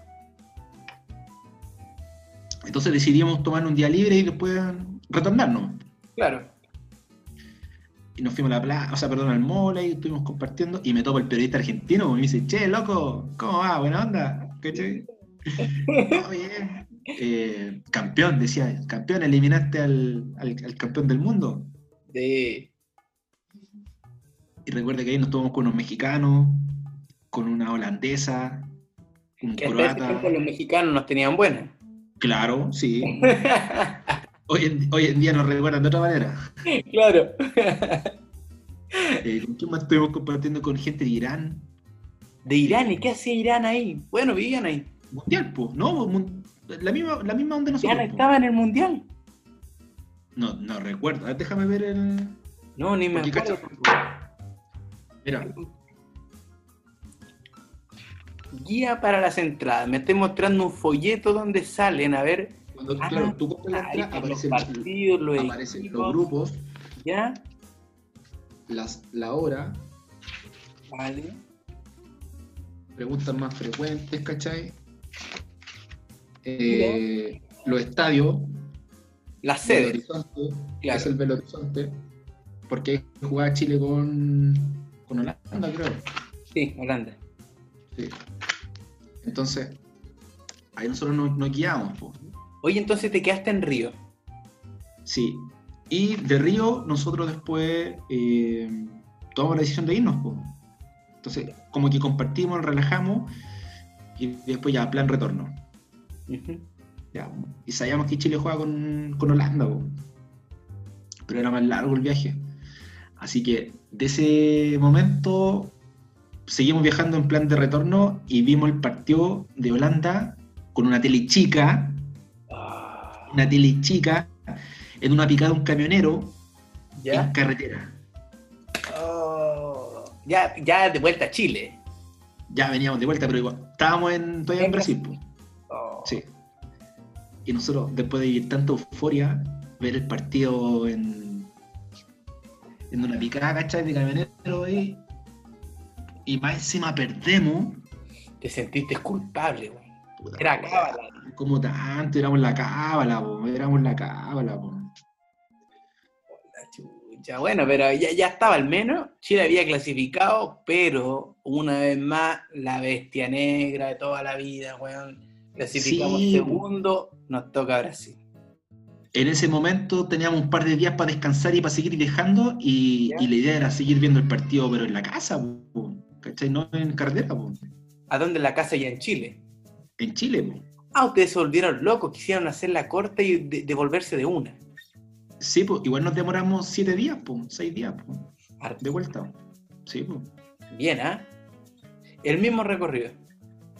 Entonces decidimos tomar un día libre y después retornarnos. Claro. Y nos fuimos a la plaza, o sea, perdón, al mall y estuvimos compartiendo. Y me topo el periodista argentino y me dice, che, loco, ¿cómo va? Buena onda. ¿Cachai? (laughs) "Oh, bien". Eh, campeón, decía, campeón, eliminaste al, al- al campeón del mundo. De... Y recuerda que ahí nos tomamos con unos mexicanos, con una holandesa, un Que croata. los mexicanos nos tenían buenas. Claro, sí. (laughs) Hoy en, hoy en día nos recuerdan de otra manera. (laughs) claro. Eh, ¿Con quién más estuvimos compartiendo con gente de Irán? De Irán, ¿y qué hacía Irán ahí? Bueno, vivían ahí. Mundial, pues, ¿no? La misma, la misma onda de nosotros. Irán po. estaba en el mundial. No, no recuerdo. A ver, déjame ver el. No, ni me acuerdo. Mira, Guía para las entradas. Me estoy mostrando un folleto donde salen, a ver. Cuando Ah, claro, tú compras la entrada, están los aparecen, partidos, los aparecen equipos, los grupos, ¿Ya? las, la hora, Vale. preguntas más frecuentes, ¿cachai? Eh, los estadios, sedes. Horizonte, Claro. es el Belo Horizonte, porque jugaba Chile con, con Holanda, creo. Sí, Holanda. Sí. Entonces, ahí nosotros nos, nos guiamos, po. Oye, entonces te quedaste en Río. Sí. Y de Río, nosotros después eh, tomamos la decisión de irnos. Entonces, como que compartimos, relajamos, y después ya, plan retorno. Ya, y sabíamos que Chile juega con, con Holanda, pero era más largo el viaje. Así que de ese momento seguimos viajando en plan de retorno y vimos el partido de Holanda con una tele chica, una tele chica, en una picada de un camionero en carretera. Oh, ya, ya de vuelta a Chile. Ya veníamos de vuelta, pero igual, estábamos en, todavía en Brasil. Oh. Sí. Y nosotros, después de vivir tanta euforia, ver el partido en, en una picada, ¿cachai? De camionero ahí. Y más encima perdemos. Te sentiste culpable, güey. Puta, Era cábala. Como tanto, éramos la cábala, po, éramos la cábala, po. La chucha. Bueno, pero ya, ya estaba al menos. Chile había clasificado, pero una vez más, la bestia negra de toda la vida, weón. Clasificamos Sí. segundo, nos toca Brasil. En ese momento teníamos un par de días para descansar y para seguir viajando, y, la idea era seguir viendo el partido, pero en la casa, po, ¿cachai? No en carretera, po. ¿A dónde la casa ya en Chile? En Chile. Ah, ustedes se volvieron locos, quisieron hacer la corta y de- devolverse de una. Sí, pues igual nos demoramos siete días, pues, seis días, pues, de vuelta. Sí, pues. Bien, ¿ah? El mismo recorrido.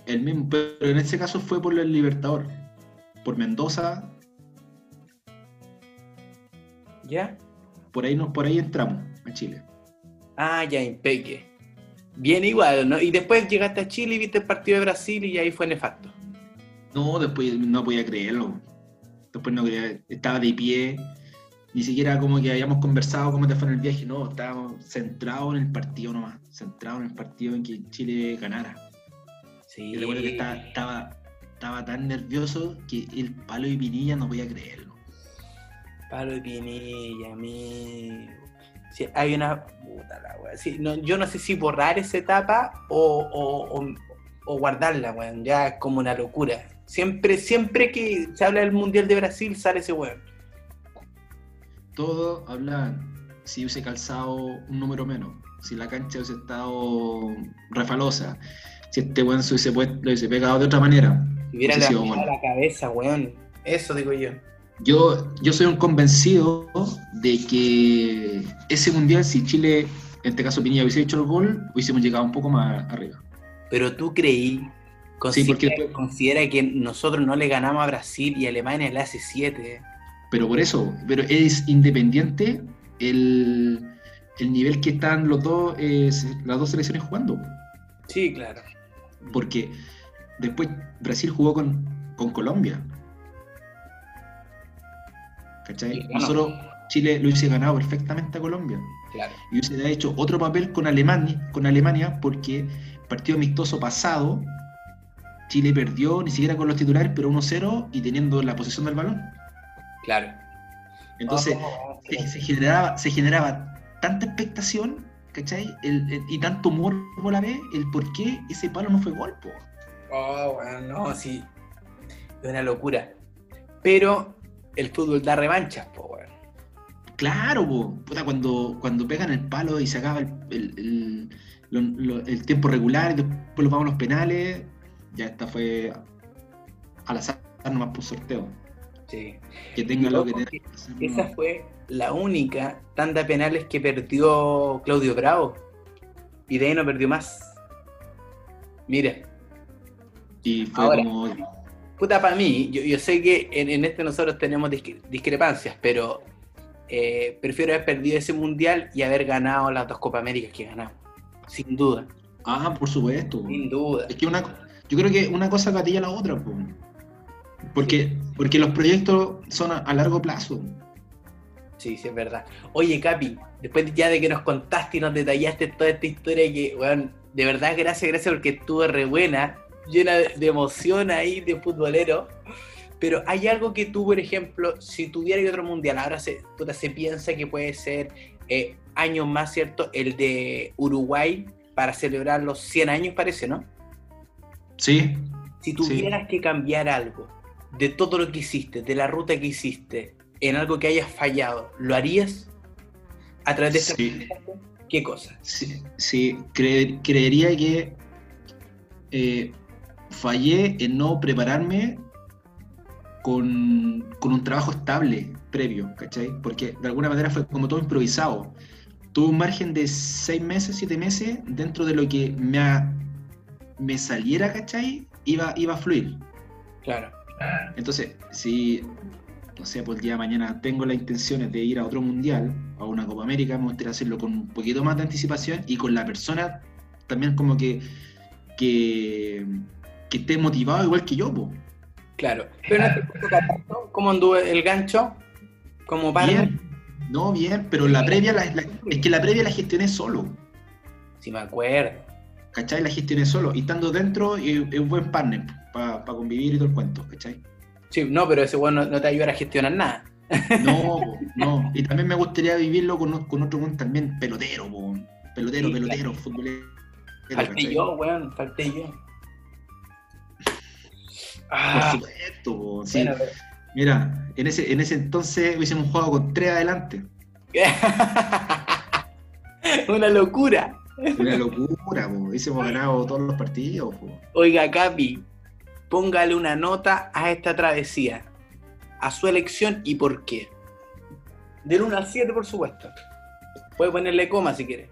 El mismo, pero en este caso fue por el Libertador. Por Mendoza, ¿Ya? por ahí nos, por ahí entramos a Chile. Ah, ya, impeque. Bien igual, ¿no? Y después llegaste a Chile y viste el partido de Brasil y ahí fue nefasto. No, después no podía creerlo. Después no quería, estaba de pie. Ni siquiera como que habíamos conversado cómo te fue en el viaje. No, estábamos centrados en el partido nomás. Centrados en el partido en que Chile ganara. Sí. Y recuerdo que estaba, estaba, estaba tan nervioso que el palo y Pinilla no podía creerlo. Palo de Pinilla, amigo. Sí, hay una. Puta la wea. Sí, no, yo no sé si borrar esa etapa o, o, o- o guardarla, weón. Ya es como una locura. Siempre, siempre que se habla del Mundial de Brasil sale ese weón. Todos hablaban si hubiese calzado un número menos, si la cancha hubiese estado refalosa, si este weón se hubiese, puesto- lo hubiese pegado de otra manera. Si hubiera sido bueno. la cabeza, weón. Eso digo yo. Yo, yo soy un convencido de que ese mundial, si Chile, en este caso Pinilla, hubiese hecho el gol, hubiésemos llegado un poco más arriba. Pero tú creí, Sí, considera, porque- considera que nosotros no le ganamos a Brasil y Alemania le hace 7. Pero por eso, pero es independiente el, el nivel que están los dos, eh, las dos selecciones jugando. Sí, claro. Porque después Brasil jugó con, con Colombia. ¿Cachai? Nosotros, Chile lo hubiese ganado perfectamente a Colombia. Claro. y hubiese hecho otro papel con Alemania, con Alemania porque partido amistoso pasado, Chile perdió ni siquiera con los titulares, pero 1-0 y teniendo la posesión del balón. Claro. Entonces Oh, se, se generaba, se generaba tanta expectación, ¿cachai? El- el- y tanto morbo a la vez, el por qué ese palo no fue gol, po. Oh, bueno, no, sí. Es una locura. Pero el fútbol da revanchas, po, weón. Claro, po. Puta, cuando, cuando pegan el palo y se acaba el, el- el- lo- lo- el tiempo regular y después los vamos a los penales, ya esta fue al azar nomás por sorteo. Sí. Que tenga lo que tenga Esa fue la única tanda de penales que perdió Claudio Bravo. Y de ahí no perdió más. Mira, Y fue Ahora. como. Puta para mí, yo, yo sé que en, en este nosotros tenemos discre- discrepancias, pero eh, prefiero haber perdido ese mundial y haber ganado las dos Copa Américas que ganamos. Sin duda, Ah, por supuesto. sin duda. Es que una, yo creo que una cosa gatilla la otra, po. Porque, porque los proyectos son a, a largo plazo. Sí, sí, es verdad. Oye, Capi, después ya de que nos contaste y nos detallaste toda esta historia que, weón, de verdad, gracias, gracias porque estuvo re buena, llena de, de emoción ahí, de futbolero. Pero hay algo que tú, por ejemplo, si tuviera otro mundial, ahora se, se piensa que puede ser eh, años más, ¿cierto? El de Uruguay para celebrar los 100 años, parece, ¿no? Sí. Si tuvieras que cambiar algo de todo lo que hiciste, de la ruta que hiciste, en algo que hayas fallado, ¿lo harías? A través de este Sí. ¿Qué cosa? Sí, sí, cre- creería que eh, fallé en no prepararme con, con un trabajo estable previo, ¿cachai? Porque de alguna manera fue como todo improvisado. Tuve un margen de seis meses, siete meses, dentro de lo que me, a- me saliera, ¿cachai? Iba, iba a fluir. Claro. Entonces, si, no sé, por el día de mañana tengo las intenciones de ir a otro mundial, a una Copa América, me gustaría hacerlo con un poquito más de anticipación y con la persona también como que, que, que esté motivado igual que yo, po. Claro. Pero Capato, ¿cómo anduvo el gancho? ¿Como partner? Bien, no, bien, pero la previa, la- la- es que la previa la gestioné solo, Si me acuerdo. ¿cachai? La gestioné solo y estando dentro es es un buen partner para convivir y todo el cuento, ¿cachai? Sí, no, pero ese bueno no, no te ayudará a gestionar nada. No, (laughs) no. Y también me gustaría vivirlo con, con otro weón también pelotero, po. pelotero, Sí, pelotero, futbolero. Falté yo, weón, falté yo. Por Ah, supuesto, po. Sí. bueno, pero- Mira, en ese, en ese entonces hubiésemos jugado con tres adelante. (laughs) Una locura. Una locura, po. hubiésemos ganado todos los partidos. po. Oiga, Capi, póngale una nota a esta travesía, a su elección y por qué. Del 1 al 7, por supuesto. Puede ponerle coma si quiere.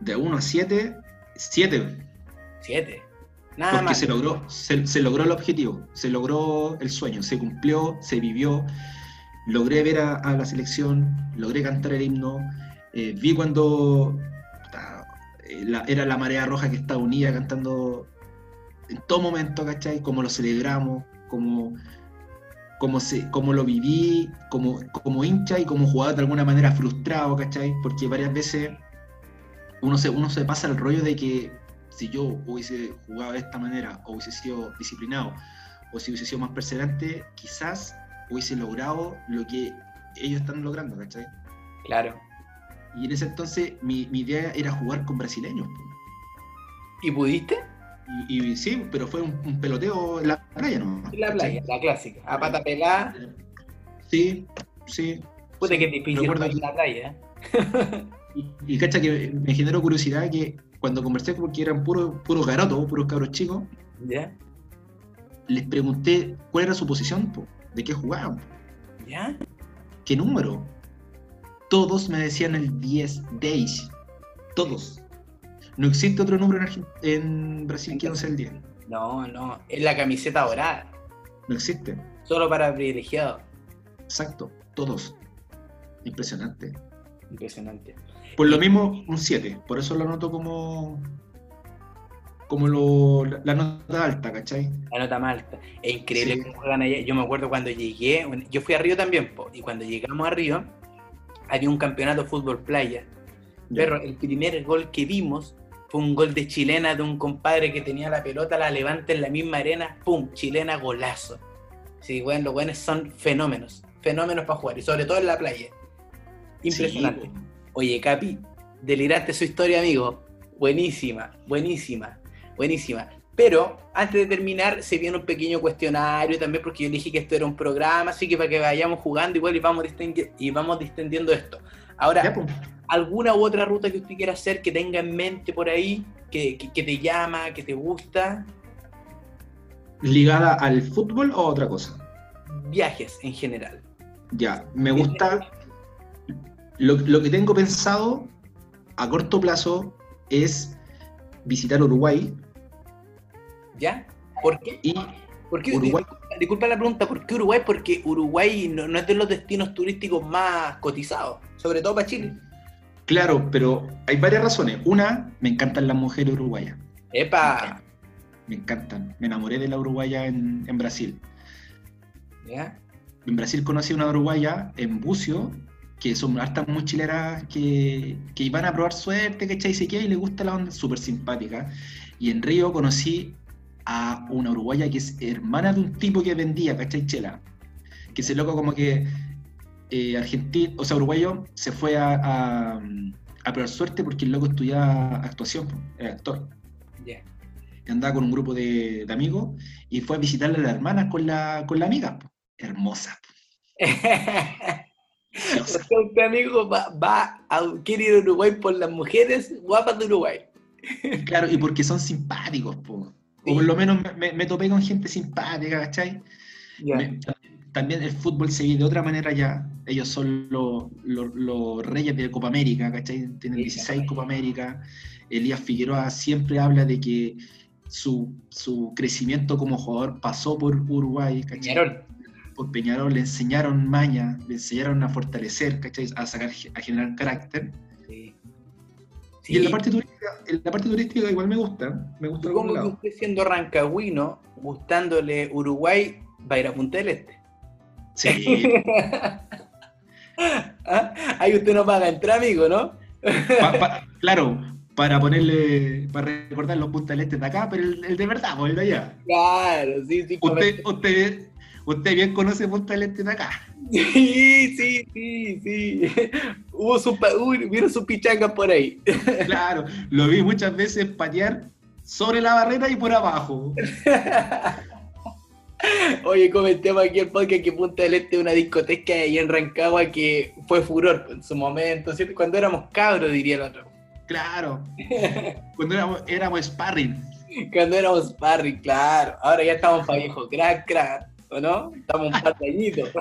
De 1 a 7, 7. 7. Nada Porque más. se logró, se, se logró el objetivo, se logró el sueño, se cumplió, se vivió. Logré ver a, a la selección, logré cantar el himno. eh, vi cuando eh, la- era la marea roja que estaba unida cantando en todo momento, ¿cachai? Cómo lo celebramos, cómo, se, lo viví, como, como hincha y como jugador de alguna manera frustrado, ¿cachai? Porque varias veces uno se, uno se pasa el rollo de que si yo hubiese jugado de esta manera o hubiese sido disciplinado o si hubiese sido más perseverante, quizás hubiese logrado lo que ellos están logrando, ¿cachai? Claro. Y en ese entonces mi, mi idea era jugar con brasileños. ¿Y pudiste? Y, y sí, pero fue un, un peloteo en la playa, ¿no? En la playa, la clásica. A pata pelada. Sí, sí. Puta sí. que difícil en la playa. ¿eh? (laughs) Y, y cacha que me generó curiosidad que cuando conversé, porque eran puros puros garotos, puros cabros chicos, ¿Ya? les pregunté cuál era su posición, po, de qué jugaban, po, ¿Ya? qué número. Todos me decían el 10, 10. Todos. No existe otro número en, Argen- en Brasil que no sea el 10. No, no. Es la camiseta dorada. No existe. Solo para privilegiados. Exacto. Todos. Impresionante. Impresionante. Por lo mismo, un 7. Por eso lo anoto como. Como lo, la, la nota alta, ¿cachai? La nota más alta. Es increíble Sí. cómo juegan allá. Yo me acuerdo cuando llegué, yo fui a Río también, po, y cuando llegamos a Río, había un campeonato de fútbol playa. Pero el primer gol que vimos fue un gol de chilena de un compadre que tenía la pelota, la levanta en la misma arena, ¡pum! Chilena golazo. Sí, bueno, los buenos son fenómenos, fenómenos para jugar, y sobre todo en la playa. Impresionante. Sí. Oye, Capi, delirante su historia, amigo. Buenísima, buenísima, buenísima. Pero antes de terminar, se viene un pequeño cuestionario también, porque yo dije que esto era un programa, así que para que vayamos jugando igual y vamos, y vamos distendiendo esto. Ahora, Ya, po. ¿alguna u otra ruta que usted quiera hacer que tenga en mente por ahí, que, que- que te llama, que te gusta? ¿Ligada al fútbol o a otra cosa? Viajes en general. Ya, me gusta. Lo, lo que tengo pensado a corto plazo es visitar Uruguay ¿Ya? ¿Por qué? y ¿Por qué? Uruguay. Disculpa la pregunta, ¿por qué Uruguay? Porque Uruguay no, no es de los destinos turísticos más cotizados, sobre todo para Chile. Claro, pero hay varias razones. Una, me encantan las mujeres uruguayas. ¡Epa! Me encantan. Me enamoré de la uruguaya en, en Brasil. ¿Ya? En Brasil conocí a una uruguaya en Bucio, que son hartas mochileras que, que iban a probar suerte, ¿cachai? Y se queda y le gusta la onda, súper simpática. Y en Río conocí a una uruguaya que es hermana de un tipo que vendía, ¿cachai? Chela. Que ese loco como que eh, argentino, o sea, uruguayo, se fue a, a, a probar suerte porque el loco estudiaba actuación, era actor. Ya. Y andaba con un grupo de, de amigos y fue a visitarle a la hermana con la, con la amiga. Hermosa. (laughs) po. Preciosa. Usted, usted, amigo, va, va a, a Uruguay por las mujeres guapas de Uruguay. Claro, y porque son simpáticos, po. Sí. O por lo menos me, me- topé con gente simpática, ¿cachai? Ya. Me- también el fútbol se vive de otra manera ya. Ellos son los los- los reyes de Copa América, ¿cachai? Tienen Sí, 16 Copa América. Elías Figueroa siempre habla de que su, su crecimiento como jugador pasó por Uruguay, ¿cachai? Por Peñarol le enseñaron maña, le enseñaron a fortalecer, ¿cachai? A sacar, a generar carácter. Sí. Y en la parte turística, en la parte turística igual me gusta, me gusta Supongo que usted siendo rancagüino, gustándole Uruguay, va a ir a Punta del Este. Sí, (laughs) ¿Ah? Ahí usted no paga entrar, amigo, ¿no? pa- pa- claro, para ponerle, para recordar los puntos del este de acá, pero el, el de verdad, pues el de allá. Claro, sí, sí. Usted, usted, usted bien conoce Punta del Este de acá. (laughs) Sí, sí, sí, sí. (laughs) Hubo su, vieron sus pichangas por ahí. (laughs) Claro, lo vi muchas veces patear sobre la barrera y por abajo. Oye, comentemos aquí el podcast que Punta del Este es una discoteca ahí en Rancagua que fue furor en su momento, ¿cierto? Cuando éramos cabros, diría el otro. Claro. Cuando éramos, éramos sparring. Cuando éramos sparring, claro. Ahora ya estamos para viejo crack, crack, ¿o no? Estamos un par de añitos. (laughs)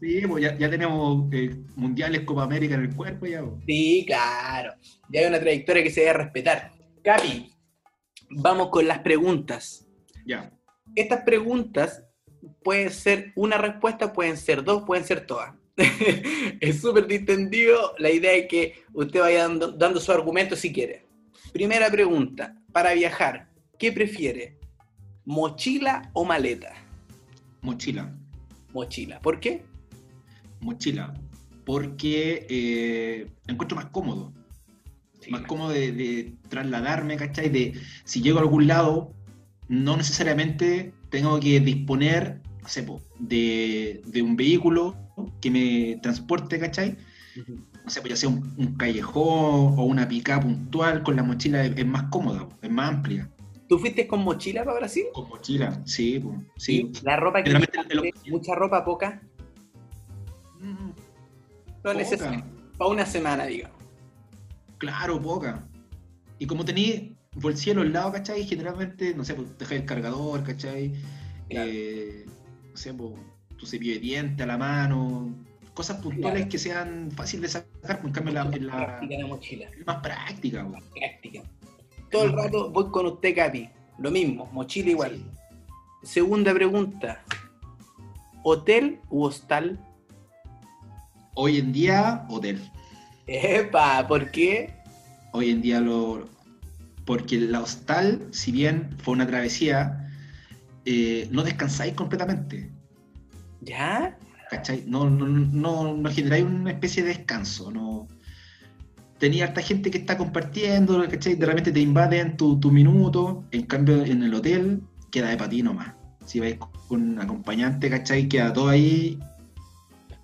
Sí, pues ya, ya tenemos eh, mundiales Copa América en el cuerpo ya. pues. Sí, claro. Ya hay una trayectoria que se debe respetar. Capi, vamos con las preguntas. Ya. Estas preguntas pueden ser una respuesta, pueden ser dos, pueden ser todas. (laughs) es súper distendido. La idea es que usted vaya dando, dando su argumento si quiere. Primera pregunta. Para viajar, ¿qué prefiere? ¿Mochila o maleta? Mochila. Mochila. ¿Por qué? Mochila. Porque eh, me encuentro más cómodo. más cómodo de, de trasladarme, ¿cachai? De si llego a algún lado, no necesariamente tengo que disponer, no sé, po, de, de un vehículo que me transporte, ¿cachai? Ujú. No sé, pues ya sea un, un callejón o una pica puntual, con la mochila es, es más cómoda, po, es más amplia. ¿Tú fuiste con mochila para Brasil? Con mochila, sí, sí. ¿Y La ropa que el- mucha ropa, poca. Mm, No poca. necesario. Para una semana, digamos. Claro, poca. Y como tenía bolsillo a los lados, ¿cachai? Generalmente, no sé, pues dejáis el cargador, ¿cachai? Claro. eh, no sé, po, tu cepillo de diente a la mano, cosas puntuales Claro. que sean fáciles de sacar, pues, en cambio la, en la- mochila. es más práctica. po. Práctica. Todo el rato voy con usted, Capi. Lo mismo, mochila igual. Sí. Segunda pregunta. ¿Hotel u hostal? Hoy en día, hotel. Epa, ¿por qué? Hoy en día lo... Porque la hostal, si bien fue una travesía, eh, no descansáis completamente. ¿Ya? ¿Cachai? No, no, no, no generáis una especie de descanso. No... Tenía harta gente que está compartiendo, ¿cachai? De repente te invaden tu, tu minuto. En cambio, en el hotel queda de para ti nomás. Si vais con un acompañante, ¿cachai? Queda todo ahí.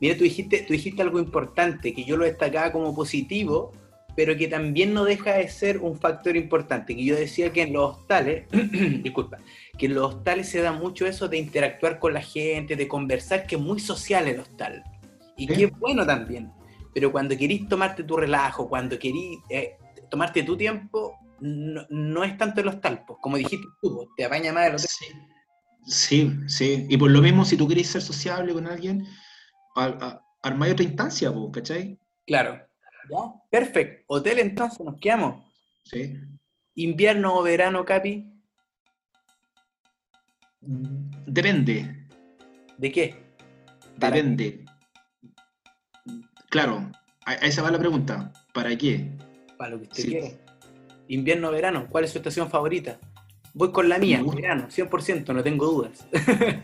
Mira, tú dijiste, tú dijiste algo importante que yo lo destacaba como positivo, pero que también no deja de ser un factor importante. Que yo decía que en los hostales, (clears throat) disculpa, que en los hostales se da mucho eso de interactuar con la gente, de conversar, que es muy social el hostal. Y que es bueno también. Pero cuando querís tomarte tu relajo, cuando querís eh, tomarte tu tiempo, no, no es tanto el hostal, pues, como dijiste tú, pues, te apaña más el hotel. Sí. sí, sí. Y por lo mismo, si tú querés ser sociable con alguien, armáis otra instancia, po, ¿cachai? Claro. ¿Ya? Perfecto. Hotel entonces, nos quedamos. Sí. Invierno o verano, Capi. Depende. ¿De qué? ¿Para Depende. Claro, a, a esa va la pregunta. ¿Para qué? Para lo que usted Sí. quiera. Invierno o verano, ¿cuál es su estación favorita? Voy con la mía, verano, 100%, no tengo dudas. (laughs)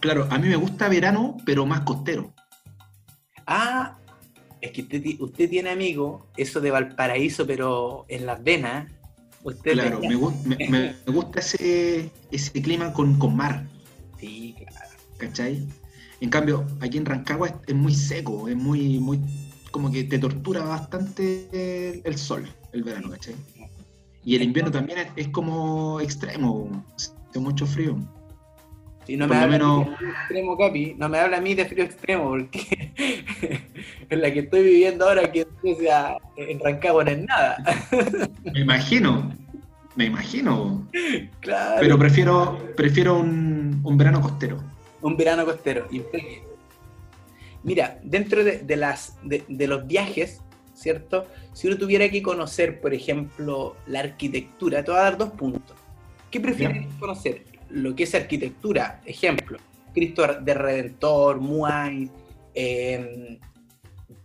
Claro, a mí me gusta verano, pero más costero. ah, es que usted, usted tiene amigo, eso de Valparaíso, pero en las venas. Usted Claro, me- me (laughs) gusta ese, ese clima con, con mar, Sí, claro. ¿cachai? En cambio, aquí en Rancagua es, muy seco, es muy, muy, como que te tortura bastante el, el sol, el verano, ¿cachai? Y el invierno también es, es como extremo, hace mucho frío. Si no Por me habla menos- de frío extremo, Capi, no me habla a mí de frío extremo, porque (laughs) en la que estoy viviendo ahora, que o sea, en Rancagua no es nada. Me imagino, me imagino. (laughs) claro. Pero prefiero, prefiero un, un verano costero. Un verano costero. impecable. Mira, dentro de, de las, de, de los viajes, ¿cierto? Si uno tuviera que conocer, por ejemplo, la arquitectura, te voy a dar dos puntos. ¿Qué prefieres conocer? Lo que es arquitectura, ejemplo, Cristo de Redentor, Muay, eh,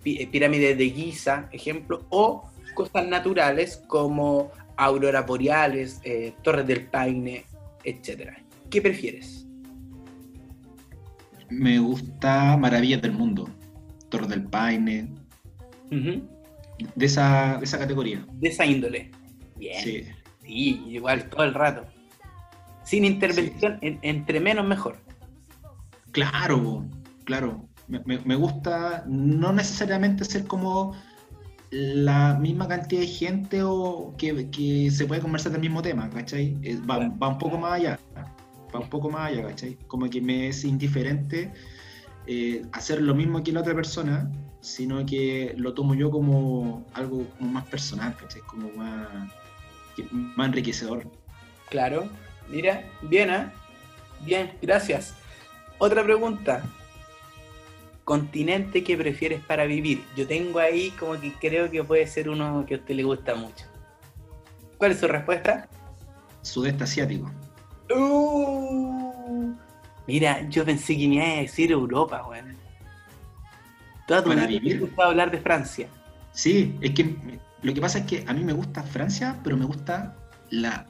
pi- pirámides de Giza, ejemplo, o cosas naturales como auroras boreales, eh, torres del Paine, etc. ¿Qué prefieres? Me gusta Maravillas del Mundo, Torre del Paine, de esa, de esa categoría. de esa índole. Bien. Sí. Sí, igual todo el rato. Sin intervención, en- entre menos mejor. claro, claro. Me, me- me gusta no necesariamente ser como la misma cantidad de gente o que, que se puede conversar del mismo tema, ¿cachai? Va un poco más allá, va un poco más allá, ¿cachai? Como que me es indiferente eh, hacer lo mismo que la otra persona, sino que lo tomo yo como algo como más personal, ¿cachai? Como más, más enriquecedor. Claro. Mira, bien, ¿ah? Bien, gracias. Otra pregunta. Continente que prefieres para vivir. Yo tengo ahí como que creo que puede ser uno que a usted le gusta mucho. ¿Cuál es su respuesta? Sudeste asiático. Uh, mira, yo pensé que me iba a decir Europa, weón. Toda tu ¿Para vida te vivir? gustaba hablar de Francia. Sí, es que me- lo que pasa es que a mí me gusta Francia, pero me gusta la.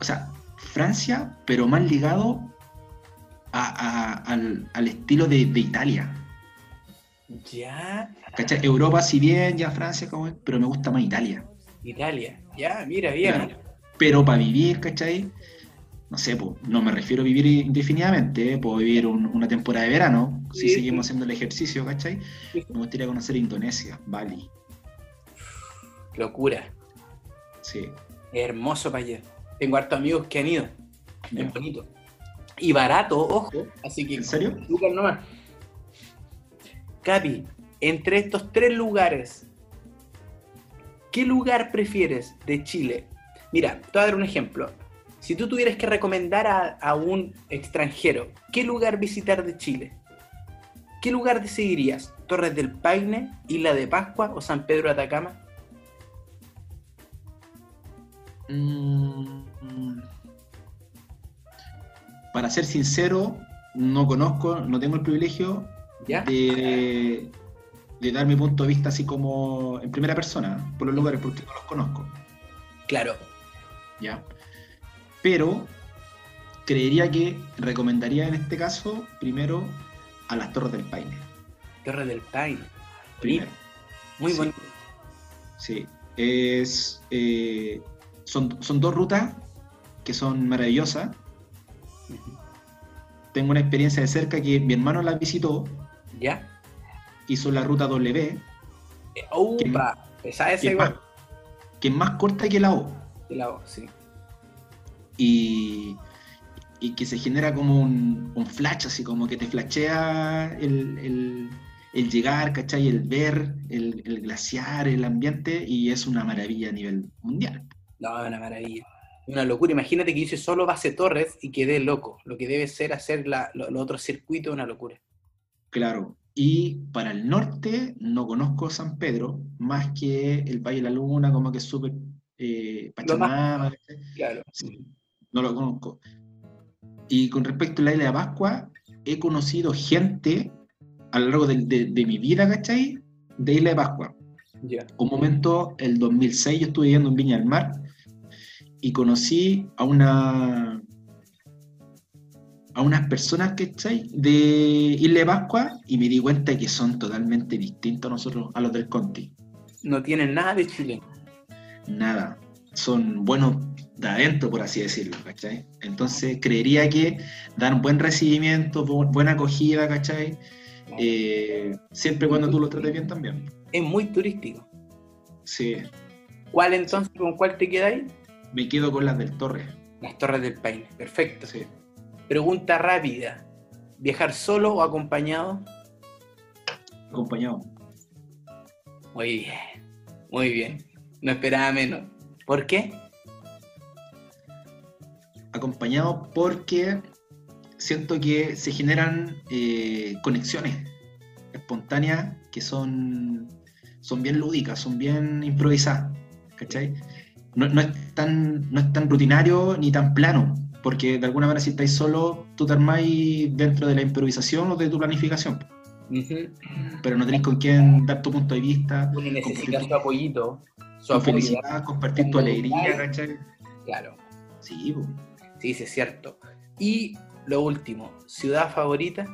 O sea, Francia, pero más ligado a- a- al, al estilo de, de Italia. Ya, ¿Cachai? Europa, si bien, ya Francia, como es, pero me gusta más Italia. Italia. Ya, mira, bien. Claro. Pero para vivir, ¿cachai? No sé, po, no me refiero a vivir indefinidamente, ¿eh? puedo vivir un- una temporada de verano, si seguimos haciendo el ejercicio, ¿cachai? Sí. Me gustaría conocer Indonesia, Bali, Locura. sí. Es hermoso para allá. Tengo hartos amigos que han ido. Ya. Es bonito. Y barato, ojo. Así que. ¿En serio? Lucas nomás. Capi, entre estos tres lugares, ¿qué lugar prefieres de Chile? Mira, te voy a dar un ejemplo. Si tú tuvieras que recomendar a, a un extranjero, ¿qué lugar visitar de Chile? ¿Qué lugar decidirías? ¿Torres del Paine, Isla de Pascua o San Pedro de Atacama? Mm, Para ser sincero, no conozco, no tengo el privilegio ¿Ya? de, de dar mi punto de vista así como en primera persona por los lugares porque no los conozco. Claro. ¿ya? Pero creería que recomendaría en este caso primero a las Torres del Paine. Torres del Paine. Primero. Muy Sí. bonito. Sí, es, eh, son, son dos rutas que son maravillosas. Tengo una experiencia de cerca que mi hermano las visitó, ¿Ya? hizo la ruta W, Eh, que esa es, más, igual. que es más corta que la O, De la O, sí. Y, y que se genera como un, un flash, así como que te flashea el, el- el llegar, ¿cachai? El ver, el, el glaciar, el ambiente, y es una maravilla a nivel mundial. No, es una maravilla. Una locura. Imagínate que hice solo base Torres y quedé loco. Lo que debe ser hacer la, lo- los otros circuitos es una locura. Claro. Y para el norte no conozco San Pedro, más que el Valle de la Luna, como que es súper eh, más- Pachamama. Claro. Sí, no lo conozco. Y con respecto a la isla de Pascua, he conocido gente a lo largo de, de- de mi vida, ¿cachai? De Isla de Pascua. Ya. Un momento, el 2006, yo estuve viviendo en Viña del Mar y conocí a una a unas personas, ¿cachai? De Isla de Pascua y me di cuenta que son totalmente distintos a nosotros, a los del Conti. No tienen nada de chileno. nada, son buenos de adentro, por así decirlo, ¿cachai? Entonces creería que dan buen recibimiento, bu- buena acogida, ¿cachai? Eh, siempre cuando tú lo trates bien también. Es muy turístico. Sí, ¿Cuál entonces, con cuál te quedáis? me quedo con las del Torre. Las Torres del Paine. Perfecto. Sí. Pregunta rápida. ¿Viajar solo o acompañado? Acompañado. Muy bien. Muy bien. No esperaba menos. ¿Por qué? Acompañado porque siento que se generan eh, conexiones espontáneas que son, son bien lúdicas, son bien improvisadas, ¿cachai? No, no es tan, no es tan rutinario ni tan plano, porque de alguna manera si estáis solo, tú te armáis dentro de la improvisación o de tu planificación, pero no tenéis con quién dar tu punto de vista, Uno necesita compartir su apoyito. Su apoyo. felicidad, compartir tu alegría, ¿cachai? Claro. Sí. Sí, sí, es cierto. Y lo último, ciudad favorita.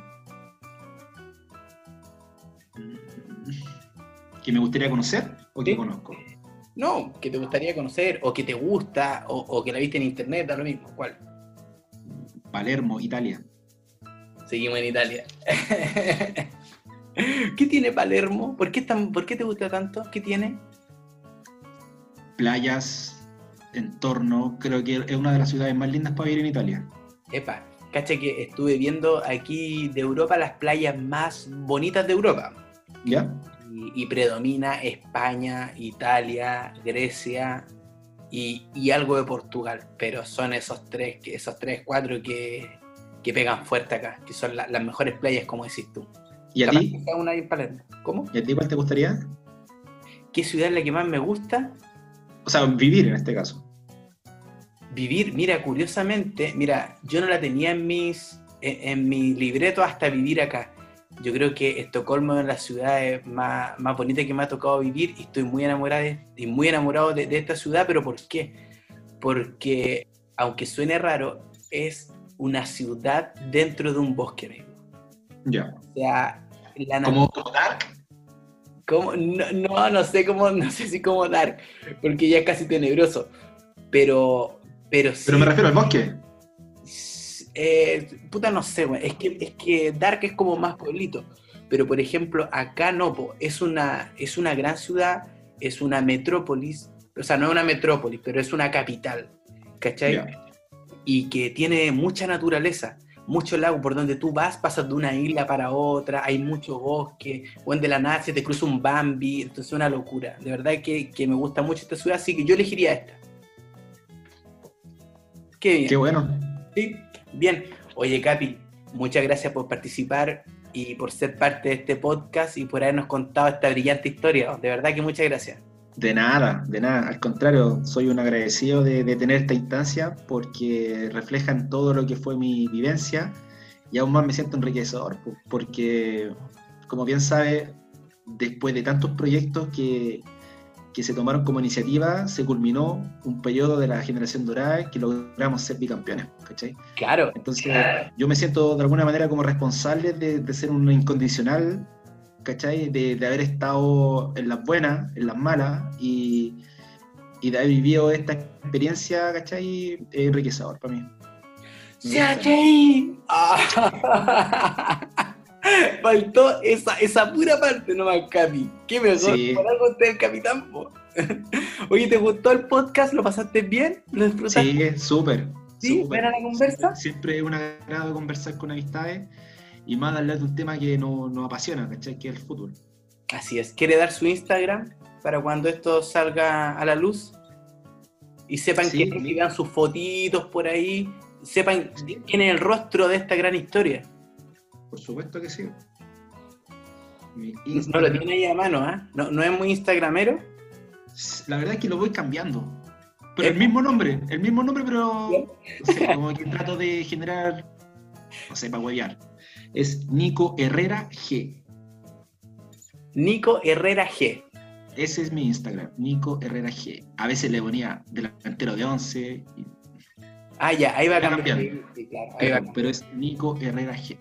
que me gustaría conocer o que Sí. conozco. No, que te gustaría conocer, o que te gusta, o, o que la viste en internet, da lo mismo. ¿Cuál? Palermo, Italia. Seguimos en Italia. (laughs) ¿Qué tiene Palermo? ¿Por qué, tan, ¿Por qué te gusta tanto? ¿Qué tiene? Playas, entorno, creo que es una de las ciudades más lindas para vivir en Italia. Epa, cacha que estuve viendo aquí de Europa las playas más bonitas de Europa. ¿Ya? Y, y predomina España, Italia, Grecia y, y algo de Portugal. Pero son esos tres, que- esos tres, cuatro que, que pegan fuerte acá, que son la- las mejores playas, como decís tú. ¿Y a ti? una. ¿Cómo? ¿Y a ti cuál te gustaría? ¿Qué ciudad es la que más me gusta? O sea, vivir en este caso. Vivir, mira, curiosamente, mira, yo no la tenía en mis en, en mi libreto hasta vivir acá. Yo creo que Estocolmo es la ciudad más, más bonita que me ha tocado vivir y estoy muy enamorado de, y muy enamorado de, de esta ciudad, pero ¿por qué? Porque, aunque suene raro, es una ciudad dentro de un bosque, amigo. Ya. O sea, la Como como Dark. ¿Cómo? No, no, no sé cómo, no sé si cómo dar, porque ya es casi tenebroso. Pero, pero sí. Pero me refiero al bosque. Eh, puta, no sé, güey. Es que, es que Dark es como más pueblito. Pero, por ejemplo, acá no, po. es una, es una gran ciudad, es una metrópolis. O sea, no es una metrópolis, pero es una capital. ¿Cachai? Y que tiene mucha naturaleza, mucho lago por donde tú vas, pasas de una isla para otra, hay mucho bosque, o en de la nada se te cruza un Bambi, entonces es una locura. De verdad que, que me gusta mucho esta ciudad, así que yo elegiría esta. Qué bien. Qué bueno. Sí, bien. Oye, Capi, muchas gracias por participar y por ser parte de este podcast y por habernos contado esta brillante historia. De verdad que muchas gracias. De nada, de nada. Al contrario, soy un agradecido de, de tener esta instancia porque reflejan todo lo que fue mi vivencia y aún más me siento enriquecedor po, porque, como bien sabe, después de tantos proyectos que, que se tomaron como iniciativa, se culminó un periodo de la generación dorada que logramos ser bicampeones, ¿cachai? Claro. Entonces, yo me siento de alguna manera como responsable de, de ser un incondicional, ¿cachai? De, de, haber estado en las buenas, en las malas y, y de haber vivido esta experiencia, ¿cachai? Es enriquecedor para mí. ¡Yachai! (laughs) Faltó esa, esa pura parte nomás, Capi. Qué mejor Sí. algo usted el capitán, po. Oye, ¿te gustó el podcast? ¿Lo pasaste bien? ¿Lo disfrutaste? Sí, súper. ¿Sí? ¿Buena la conversa? Siempre es un agrado conversar con amistades y más hablar de un tema que nos, nos apasiona, ¿cachai? Que es el fútbol. Así es. ¿Quiere dar su Instagram para cuando esto salga a la luz? Y sepan Sí. que y vean sus fotitos por ahí. Sepan quién es el rostro de esta gran historia. Por supuesto que sí. Mi No lo tiene ahí a mano, ¿ah? No, no es muy instagramero. La verdad es que lo voy cambiando. Pero ¿Eh? el mismo nombre, el mismo nombre, pero no sé, como que trato de generar, no sé, para huevear. Es Nico Herrera G. Nico Herrera G. Ese es mi Instagram, Nico Herrera G. A veces le ponía delantero de 11, y- Ah, ya, ahí va a cambiar. Sí, claro, pero es Nico Herrera G.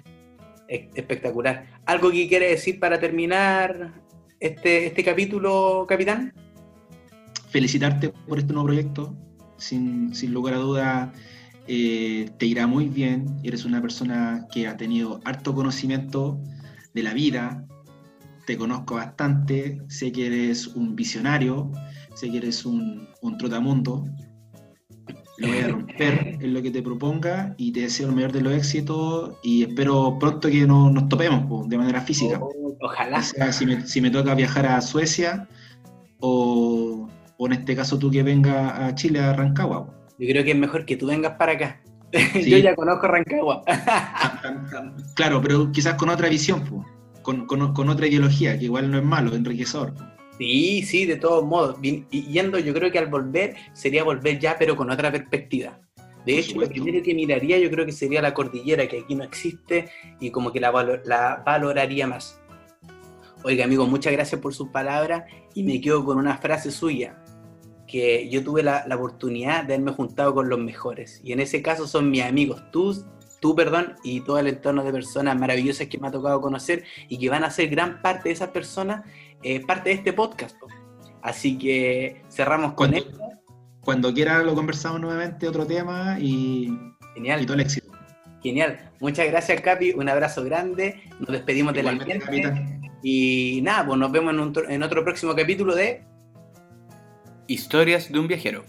Es- Espectacular. ¿Algo que quiere decir para terminar este, este capítulo, capitán? felicitarte por este nuevo proyecto. Sin, sin lugar a duda, eh, te irá muy bien. Eres una persona que ha tenido harto conocimiento de la vida. Te conozco bastante. Sé que eres un visionario. Sé que eres un, un trotamundo. Lo voy a romper (laughs) en lo que te proponga y te deseo el mayor de los éxitos y espero pronto que no- nos topemos po, de manera física. Oh, ojalá. O sea, si me, si me toca viajar a Suecia o, o en este caso tú que venga a Chile, a Rancagua. po. Yo creo que es mejor que tú vengas para acá. (laughs) Sí. Yo ya conozco Rancagua. (laughs) Claro, pero quizás con otra visión, con, con- con otra ideología, que igual no es malo, enriquecedor. Sí, sí, de todos modos. Y yendo, yo creo que al volver sería volver ya, pero con otra perspectiva. De Por hecho, lo primero que miraría yo creo que sería la cordillera, que aquí no existe, y como que la, la valoraría más. Oiga, amigo, muchas gracias por sus palabras y me quedo con una frase suya, que yo tuve la, la oportunidad de haberme juntado con los mejores. Y en ese caso son mis amigos, tú, tú, perdón, y todo el entorno de personas maravillosas que me ha tocado conocer y que van a ser gran parte de esas personas eh, parte de este podcast. po. Así que cerramos con Cuando, esto. cuando quiera lo conversamos nuevamente, otro tema y, y Genial, todo el éxito. genial. Muchas gracias, Capi. Un abrazo grande. Nos despedimos de la Igualmente, gente. Y nada, pues nos vemos en, un en otro próximo capítulo de Historias de un viajero.